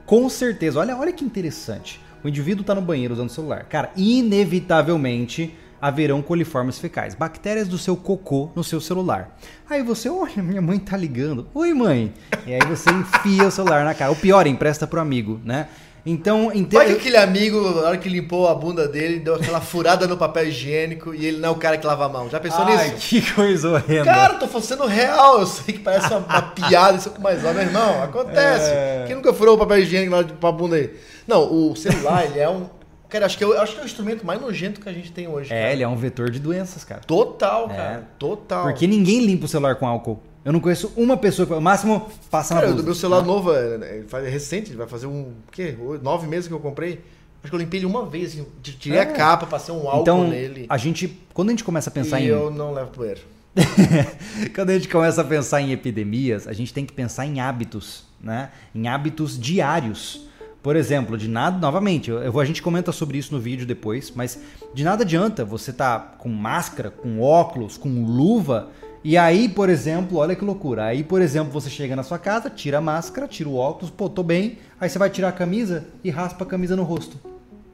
com certeza, olha, olha que interessante. O indivíduo tá no banheiro usando o celular. Cara, inevitavelmente haverão coliformes fecais, bactérias do seu cocô no seu celular. Aí você, olha, minha mãe tá ligando. Oi, mãe. E aí você enfia o celular na cara. O pior, empresta pro amigo, né? Então, inte- Vai que aquele amigo, na hora que limpou a bunda dele, deu aquela furada no papel higiênico e ele não é o cara que lava a mão. Já pensou Ai, nisso? que coisa horrenda. Cara, tô sendo real. Eu sei que parece uma, uma piada isso, mas ó, meu irmão, acontece. É. Quem nunca furou o papel higiênico lá de- pra bunda aí? Não, o celular, ele é um. Cara, acho que, é, acho que é o instrumento mais nojento que a gente tem hoje. é, cara. ele é um vetor de doenças, cara. Total, É. cara. Total. Porque ninguém limpa o celular com álcool. Eu não conheço uma pessoa que, no máximo, passa na Cara, blusa. o meu celular novo é, é, faz- é recente, vai fazer um. O quê? Nove meses que eu comprei. Acho que eu limpei ele uma vez, assim, tirei É. a capa, passei um álcool Então, nele. a gente, quando a gente começa a pensar e em eu não levo pro banheiro. quando a gente começa a pensar em epidemias, a gente tem que pensar em hábitos, né? Em hábitos diários. Por exemplo, de nada, novamente, eu, eu vou- a gente comenta sobre isso no vídeo depois, mas de nada adianta você tá com máscara, com óculos, com luva, e aí, por exemplo, olha que loucura. Aí, por exemplo, você chega na sua casa, tira a máscara, tira o óculos, pô, tô bem, aí você vai tirar a camisa e raspa a camisa no rosto.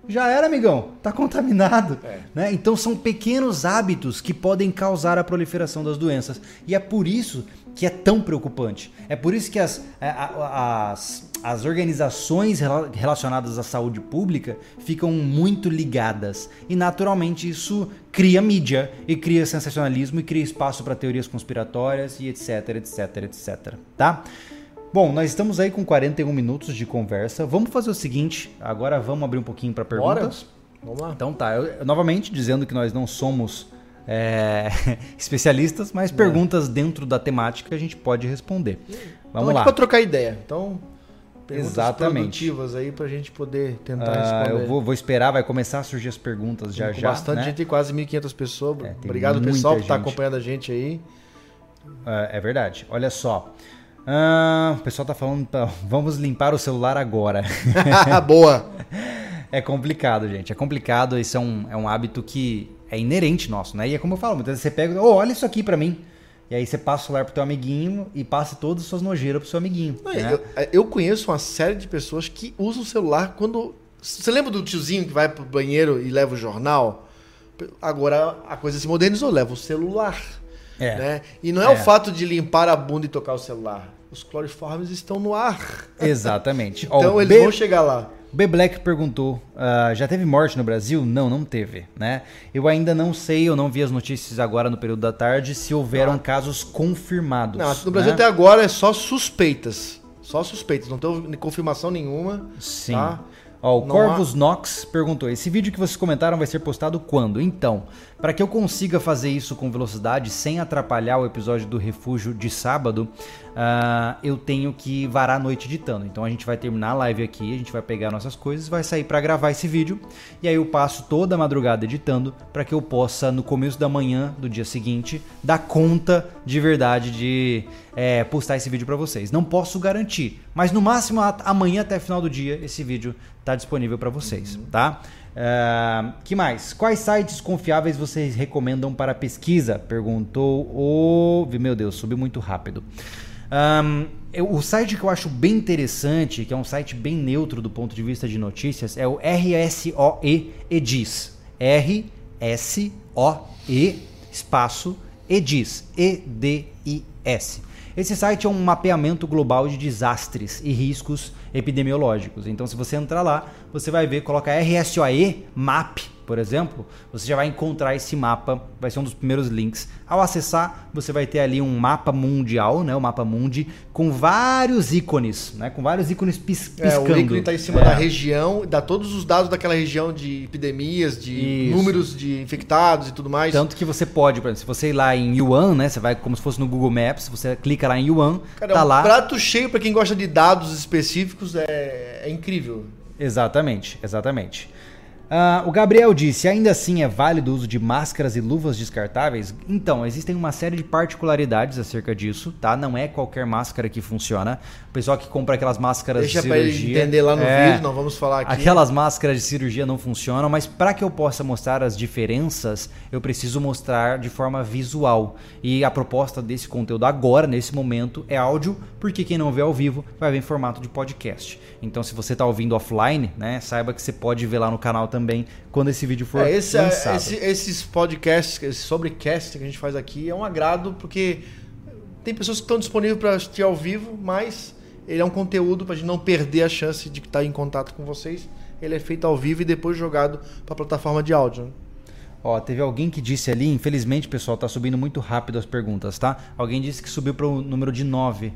Já era, amigão. Tá contaminado. É. Né? Então são pequenos hábitos que podem causar a proliferação das doenças. E é por isso que é tão preocupante. É por isso que as, a- as, as organizações rela- relacionadas à saúde pública ficam muito ligadas. E naturalmente isso cria mídia, e cria sensacionalismo, e cria espaço para teorias conspiratórias, e etc, etc, etc. Tá? Bom, nós estamos aí com 41 minutos de conversa. Vamos fazer o seguinte, agora vamos abrir um pouquinho para Bora? perguntas. Vamos lá. Então tá, eu- novamente dizendo que nós não somos é, especialistas, mas perguntas dentro da temática a gente pode responder. Vamos Estamos lá. aqui pra trocar ideia. Então, perguntas Exatamente. produtivas aí pra gente poder tentar Ah, responder. eu vou, vou esperar, vai começar a surgir as perguntas já já. bastante né? gente, quase 1.500 pessoas. É, Obrigado, pessoal, por estar gente. acompanhando a gente aí. É, é verdade. Olha só. Ah, o pessoal tá falando, pra- vamos limpar o celular agora. Boa. É complicado, gente. É complicado. Isso é um, é um hábito que é inerente nosso, né? E é como eu falo, muitas vezes você pega, ô, olha isso aqui pra mim. E aí você passa o celular pro teu amiguinho e passa todas as suas nojeiras pro seu amiguinho. Não, né? eu, eu conheço uma série de pessoas que usam o celular quando Você lembra do tiozinho que vai pro banheiro e leva o jornal? Agora a coisa se modernizou, leva o celular. É. Né? E não é, É. o fato de limpar a bunda e tocar o celular. Os cloriformes estão no ar. Exatamente. Ó, Então o eles vão chegar lá. B Black perguntou: ah, já teve morte no Brasil? Não, não teve, né? Eu ainda não sei, eu não vi as notícias agora no período da tarde se houveram casos confirmados. Não, no Brasil né? até agora é só suspeitas. Só suspeitas, não tem confirmação nenhuma. Sim. Tá? Ó, o Não Corvus Nox perguntou: esse vídeo que vocês comentaram vai ser postado quando? Então, para que eu consiga fazer isso com velocidade sem atrapalhar o episódio do refúgio de sábado, ah, eu tenho que varar a noite editando. Então a gente vai terminar a live aqui, a gente vai pegar nossas coisas, vai sair para gravar esse vídeo e aí eu passo toda a madrugada editando para que eu possa no começo da manhã do dia seguinte dar conta de verdade de é, postar esse vídeo para vocês. Não posso garantir, mas no máximo amanhã até final do dia esse vídeo tá disponível para vocês, tá? Ah, que mais? Quais sites confiáveis vocês recomendam para pesquisa? Perguntou o. Meu Deus, subiu muito rápido. Ahn, eu- o site que eu acho bem interessante, que é um site bem neutro do ponto de vista de notícias, é o RSOE Edis. R-S-O-E espaço Edis. E-D-I-S. Esse site é um mapeamento global de desastres e riscos epidemiológicos. Então, se você entrar lá, você vai ver, coloca RSOE MAP, por exemplo, você já vai encontrar esse mapa, vai ser um dos primeiros links. Ao acessar, você vai ter ali um mapa mundial, né, o mapa mundi, com vários ícones, né, com vários ícones pis É, piscando. o ícone está em cima É. da região, dá todos os dados daquela região de epidemias, de Isso. números de infectados e tudo mais. Tanto que você pode, por exemplo, se você ir lá em Yuan, né, você vai como se fosse no Google Maps, você clica lá em Yuan, Cara, tá é um lá. prato cheio para quem gosta de dados específicos, é, é incrível. Exatamente, exatamente. Ah, o Gabriel disse: ainda assim é válido o uso de máscaras e luvas descartáveis? Então, existem uma série de particularidades acerca disso, tá? Não é qualquer máscara que funciona. O pessoal que compra aquelas máscaras Deixa de para ele cirurgia. entender lá no é, vídeo, não vamos falar aqui. Aquelas máscaras de cirurgia não funcionam, mas para que eu possa mostrar as diferenças, eu preciso mostrar de forma visual. E a proposta desse conteúdo agora, nesse momento, é áudio, porque quem não vê ao vivo vai ver em formato de podcast. Então, se você está ouvindo offline, né, saiba que você pode ver lá no canal também quando esse vídeo for É, esse, é- lançado. esse- esses podcasts, esse sobrecast que a gente faz aqui é um agrado porque tem pessoas que estão disponíveis para assistir ao vivo, mas ele é um conteúdo para a gente não perder a chance de estar em contato com vocês. Ele é feito ao vivo e depois jogado para a plataforma de áudio. né? Ó, teve alguém que disse ali, infelizmente, pessoal, tá subindo muito rápido as perguntas, tá? Alguém disse que subiu para o número de 9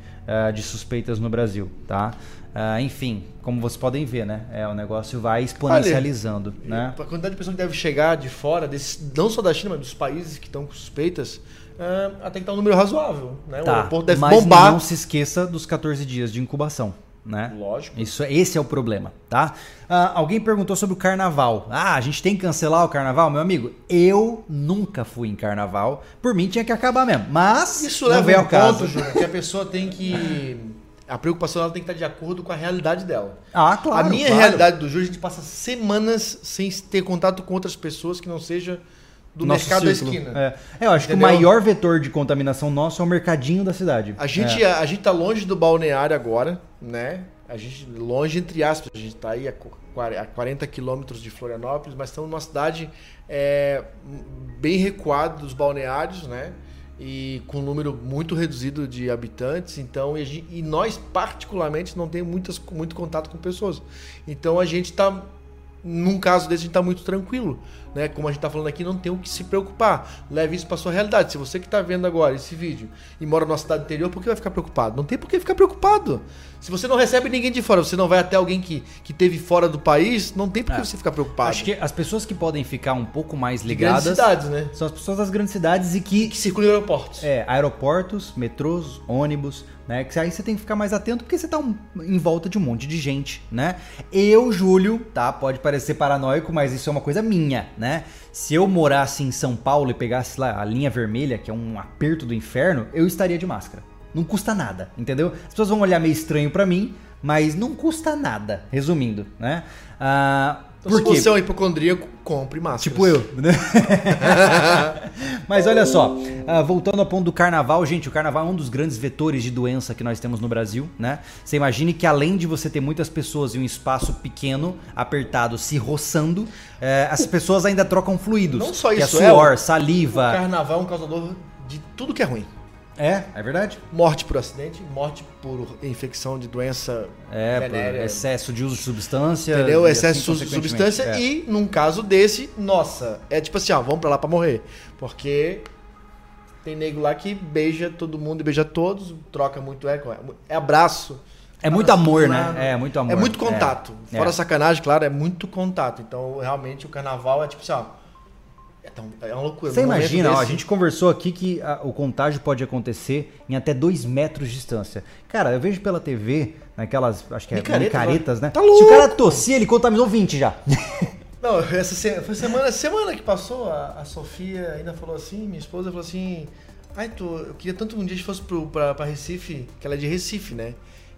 de suspeitas no Brasil, tá? Ah, enfim, como vocês podem ver, né? É, o negócio vai exponencializando, né? A quantidade de pessoas que deve chegar de fora, desse, não só da China, mas dos países que estão com suspeitas, ah, até que está um número razoável. Né? o Tá, aeroporto deve mas bombar. não se esqueça dos 14 dias de incubação, né? Lógico. Isso, esse é o problema, tá? Ah, alguém perguntou sobre o carnaval. Ah, a gente tem que cancelar o carnaval? Meu amigo, eu nunca fui em carnaval. Por mim tinha que acabar mesmo. Mas Isso leva ao caso. ponto, Júnior, que a pessoa tem que. A preocupação dela tem que estar de acordo com a realidade dela. Ah, claro. a minha claro. realidade do Júlio, a gente passa semanas sem ter contato com outras pessoas que não seja do Nosso mercado da círculo. esquina. É. É, eu acho que Entendeu? o maior vetor de contaminação nosso é o mercadinho da cidade. A gente, É. a, a gente tá longe do balneário agora, né? A gente, longe entre aspas, a gente tá aí a, qu- a 40 quilômetros de Florianópolis, mas estamos numa cidade é, bem recuada dos balneários, né? E com um número muito reduzido de habitantes, então, e, gente- e nós particularmente não temos muitas, muito contato com pessoas. Então a gente tá num caso desse a gente está muito tranquilo, né? Como a gente está falando aqui, não tem o que se preocupar. Leve isso para sua realidade. Se você que está vendo agora esse vídeo e mora numa cidade interior, por que vai ficar preocupado? Não tem por que ficar preocupado. Se você não recebe ninguém de fora, você não vai até alguém que, que teve fora do país, não tem por que É. você ficar preocupado. Acho que as pessoas que podem ficar um pouco mais De grandes ligadas cidades, né? são as pessoas das grandes cidades e que Que circulam em aeroportos. É, aeroportos, metrôs, ônibus, né? Que aí você tem que ficar mais atento porque você tá um- em volta de um monte de gente, né? Eu, Júlio, tá? Pode parecer paranoico, mas isso é uma coisa minha, né? Se eu morasse em São Paulo e pegasse lá a linha vermelha, que é um aperto do inferno, eu estaria de máscara. Não custa nada, entendeu? As pessoas vão olhar meio estranho pra mim, mas não custa nada, resumindo, né? Ah, Então, por se quê? você é um hipocondríaco, compre máscaras. Tipo eu, né? Mas olha só, uh, voltando ao ponto do carnaval, gente, o carnaval é um dos grandes vetores de doença que nós temos no Brasil, né? Você imagine que além de você ter muitas pessoas em um espaço pequeno, apertado, se roçando, uh, as pessoas ainda trocam fluidos. Não só isso, que é suor, é, saliva. O carnaval é um causador de tudo que é ruim. É, é verdade. Morte por acidente, morte por infecção de doença é, venérea. por excesso de uso de substância. Entendeu? Excesso assim, de substância é. e, num caso desse, nossa, é tipo assim, ó, vamos pra lá pra morrer. Porque tem nego lá que beija todo mundo e beija todos, troca muito eco, é, é abraço. É muito amor, né? É muito amor. É muito contato. É. Fora é. sacanagem, claro, é muito contato. Então, realmente, o carnaval é tipo assim, ó, é, tão, é uma loucura. Você imagina, ó, a gente conversou aqui que a, o contágio pode acontecer em até dois metros de distância. Cara, eu vejo pela TV, naquelas, acho que é Micareta, micaretas, né? Tá louco. Se o cara tossir, ele contaminou 20 já. Não, essa foi semana, semana que passou, a, a, Sofia ainda falou assim, minha esposa falou assim, ai, tu, eu queria tanto um dia que fosse pro, pra, pra Recife, que ela é de Recife, né?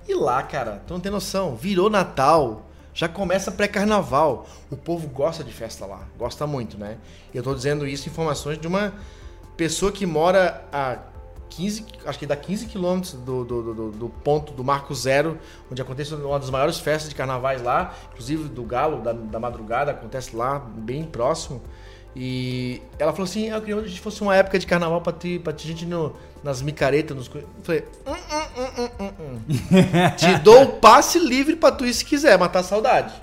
E lá, cara, tu não tem noção, virou Natal, já começa pré-carnaval. O povo gosta de festa lá, gosta muito, né? Eu tô dizendo isso informações de uma pessoa que mora a 15, acho que dá 15 quilômetros do, do, do, do, ponto do Marco Zero, onde acontece uma das maiores festas de carnavais lá, inclusive do Galo, da, da madrugada, acontece lá, bem próximo. E ela falou assim: eu queria que a gente fosse uma época de carnaval pra ter, pra ter gente no, nas micaretas. Nos... Eu falei: hum, hum, hum, Te dou o passe livre pra tu ir se quiser, matar a saudade.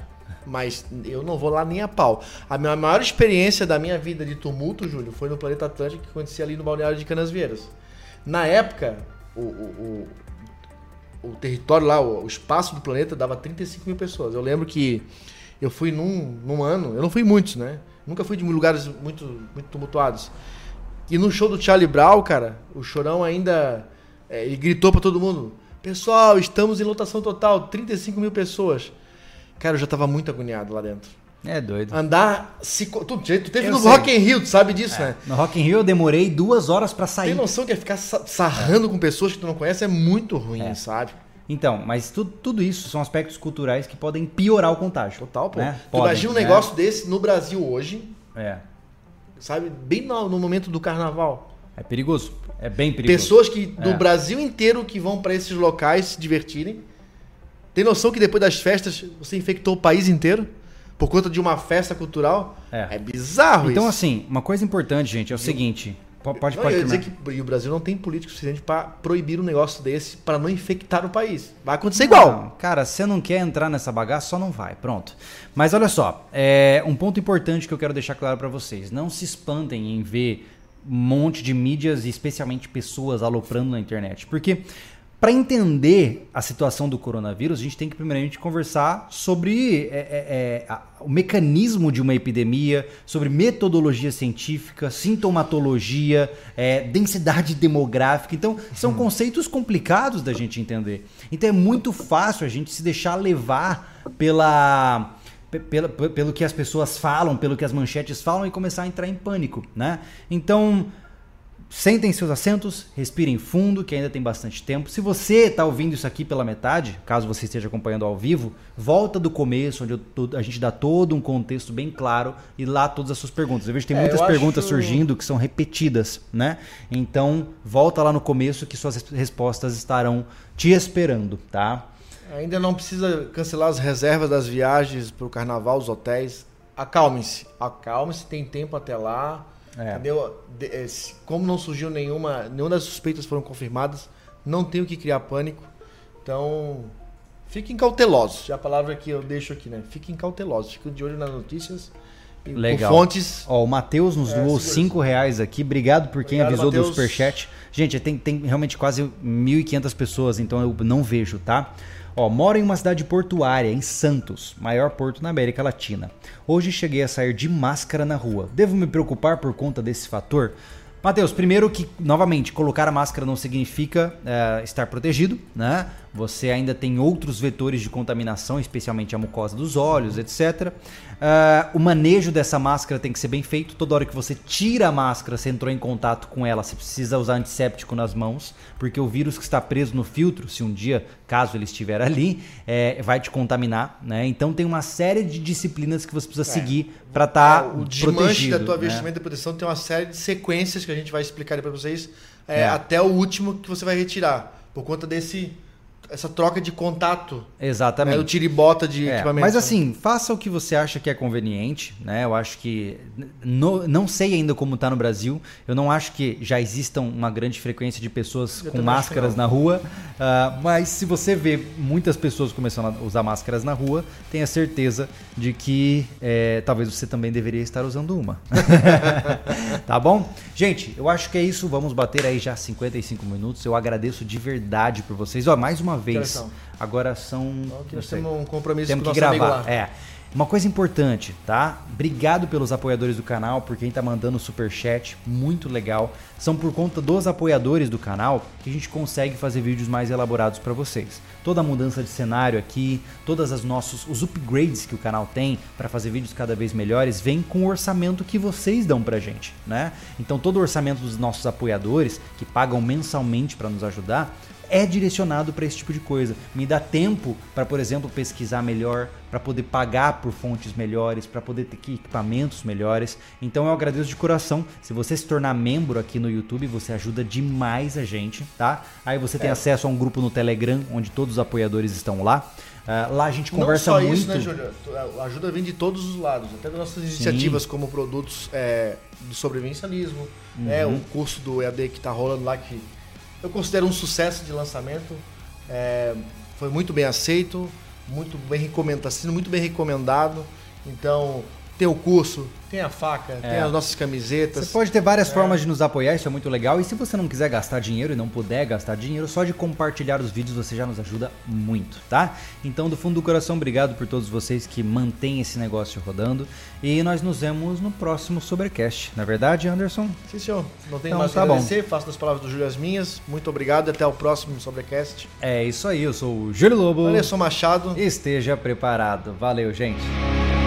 Mas eu não vou lá nem a pau. A minha maior experiência da minha vida de tumulto, Júlio, foi no Planeta Atlântico que acontecia ali no Balneário de Canasvieiras. Na época, o, o, o, o território lá, o, o, espaço do planeta dava 35 mil pessoas. Eu lembro que eu fui num, num ano, eu não fui muitos, né? Nunca fui de lugares muito, muito tumultuados. E no show do Charlie Brown, cara, o Chorão ainda. É, ele gritou para todo mundo: Pessoal, estamos em lotação total, 35 mil pessoas. Cara, eu já tava muito agoniado lá dentro. É doido. Andar. Se, tu, tu teve eu no sei. Rock in Rio, tu sabe disso, é. né? No Rock in Rio eu demorei duas horas para sair. Tem noção que é ficar sarrando é. com pessoas que tu não conhece é muito ruim, é. sabe? Então, mas tudo, tudo isso são aspectos culturais que podem piorar o contágio. Total, pô. Né? Podem, imagina um né? negócio desse no Brasil hoje. É. Sabe? Bem no, no momento do carnaval. É perigoso. É bem perigoso. Pessoas que do é. Brasil inteiro que vão para esses locais se divertirem. Tem noção que depois das festas você infectou o país inteiro? Por conta de uma festa cultural? É, é bizarro então, isso. assim, uma coisa importante, gente, é o seguinte. Pode, pode, não, dizer que o Brasil não tem político suficiente para proibir um negócio desse para não infectar o país. Vai acontecer não, igual. Cara, você não quer entrar nessa bagaça, só não vai. Pronto. Mas olha só, é um ponto importante que eu quero deixar claro para vocês. Não se espantem em ver um monte de mídias e especialmente pessoas aloprando na internet. Porque para entender a situação do coronavírus, a gente tem que primeiramente conversar sobre é, é, é, a, o mecanismo de uma epidemia, sobre metodologia científica, sintomatologia, é, densidade demográfica. Então, são uhum. conceitos complicados da gente entender. Então, é muito fácil a gente se deixar levar pela pelo, pelo que as pessoas falam, pelo que as manchetes falam e começar a entrar em pânico, né? Então, Sentem seus assentos, respirem fundo, que ainda tem bastante tempo. Se você está ouvindo isso aqui pela metade, caso você esteja acompanhando ao vivo, volta do começo, onde eu, a gente dá todo um contexto bem claro e lá todas as suas perguntas. Eu vejo que tem é, muitas perguntas acho... surgindo que são repetidas, né? Então, volta lá no começo que suas respostas estarão te esperando, tá? Ainda não precisa cancelar as reservas das viagens para o carnaval, os hotéis. Acalme-se, acalme-se, tem tempo até lá é. Entendeu? É, como não surgiu nenhuma, nenhuma das suspeitas foram confirmadas, não tem o que criar pânico. Então, fiquem cautelosos. É a palavra que eu deixo aqui, né? Fiquem cautelosos. Fiquem de olho nas notícias. Legal. fontes. Ó, o Matheus nos é, doou 5 reais aqui. Obrigado por quem Obrigado, avisou Mateus. do Superchat. Gente, tem, tem realmente quase 1.500 pessoas, então eu não vejo, tá? Ó, moro em uma cidade portuária, em Santos, maior porto na América Latina. Hoje cheguei a sair de máscara na rua. Devo me preocupar por conta desse fator? Matheus, primeiro que, novamente, colocar a máscara não significa é, estar protegido, né? Você ainda tem outros vetores de contaminação, especialmente a mucosa dos olhos, etc. Uh, é, o manejo dessa máscara tem que ser bem feito. Toda hora que você tira a máscara, você entrou em contato com ela, você precisa usar antisséptico nas mãos, porque o vírus que está preso no filtro, se um dia, caso ele estiver ali, é, vai te contaminar, né? Então tem uma série de disciplinas que você precisa é. seguir para estar tá é, o protegido. da tua né? vestimenta de proteção tem uma série de sequências que a gente vai explicar para vocês é, é, até o último que você vai retirar, por conta desse essa troca de contato. Exatamente. Né, o tira e bota de é, equipamento. Mas assim, faça o que você acha que é conveniente, né? Eu acho que. No, não sei ainda como está no Brasil. Eu não acho que já existam uma grande frequência de pessoas eu com máscaras na rua. Uh, mas se você vê muitas pessoas começando a usar máscaras na rua, tenha certeza de que é, talvez você também deveria estar usando uma. tá bom? Gente, eu acho que é isso. Vamos bater aí já 55 minutos. Eu agradeço de verdade por vocês. Ó, mais uma vez. Agora são. Aqui nós temos um compromisso temos com que gravar. É. Uma coisa importante, tá? Obrigado pelos apoiadores do canal, por quem tá mandando super chat, muito legal. São por conta dos apoiadores do canal que a gente consegue fazer vídeos mais elaborados para vocês. Toda a mudança de cenário aqui, todas as nossos os upgrades que o canal tem para fazer vídeos cada vez melhores, vem com o orçamento que vocês dão pra gente, né? Então todo o orçamento dos nossos apoiadores que pagam mensalmente para nos ajudar é direcionado para esse tipo de coisa. Me dá tempo para, por exemplo, pesquisar melhor, para poder pagar por fontes melhores, para poder ter equipamentos melhores. Então eu agradeço de coração. Se você se tornar membro aqui no YouTube, você ajuda demais a gente, tá? Aí você tem é. acesso a um grupo no Telegram, onde todos os apoiadores estão lá. Uh, lá a gente conversa Não só muito. Isso, né, Júlio? A ajuda vem de todos os lados, até das nossas iniciativas Sim. como produtos é, do sobrevivencialismo, uhum. é, o curso do EAD que está rolando lá que eu considero um sucesso de lançamento. É, foi muito bem aceito, muito bem recomendado, muito bem recomendado. Então, tem o curso, tem a faca, é. tem as nossas camisetas. Você pode ter várias é. formas de nos apoiar, isso é muito legal. E se você não quiser gastar dinheiro e não puder gastar dinheiro, só de compartilhar os vídeos você já nos ajuda muito, tá? Então, do fundo do coração, obrigado por todos vocês que mantêm esse negócio rodando. E nós nos vemos no próximo Sobrecast. Na é verdade, Anderson? Sim, senhor. Não tem então, mais tá agradecer. Bom. Faço das palavras do Júlio as minhas. Muito obrigado e até o próximo Sobrecast. É isso aí. Eu sou o Júlio Lobo. Alisson Machado. Esteja preparado. Valeu, gente.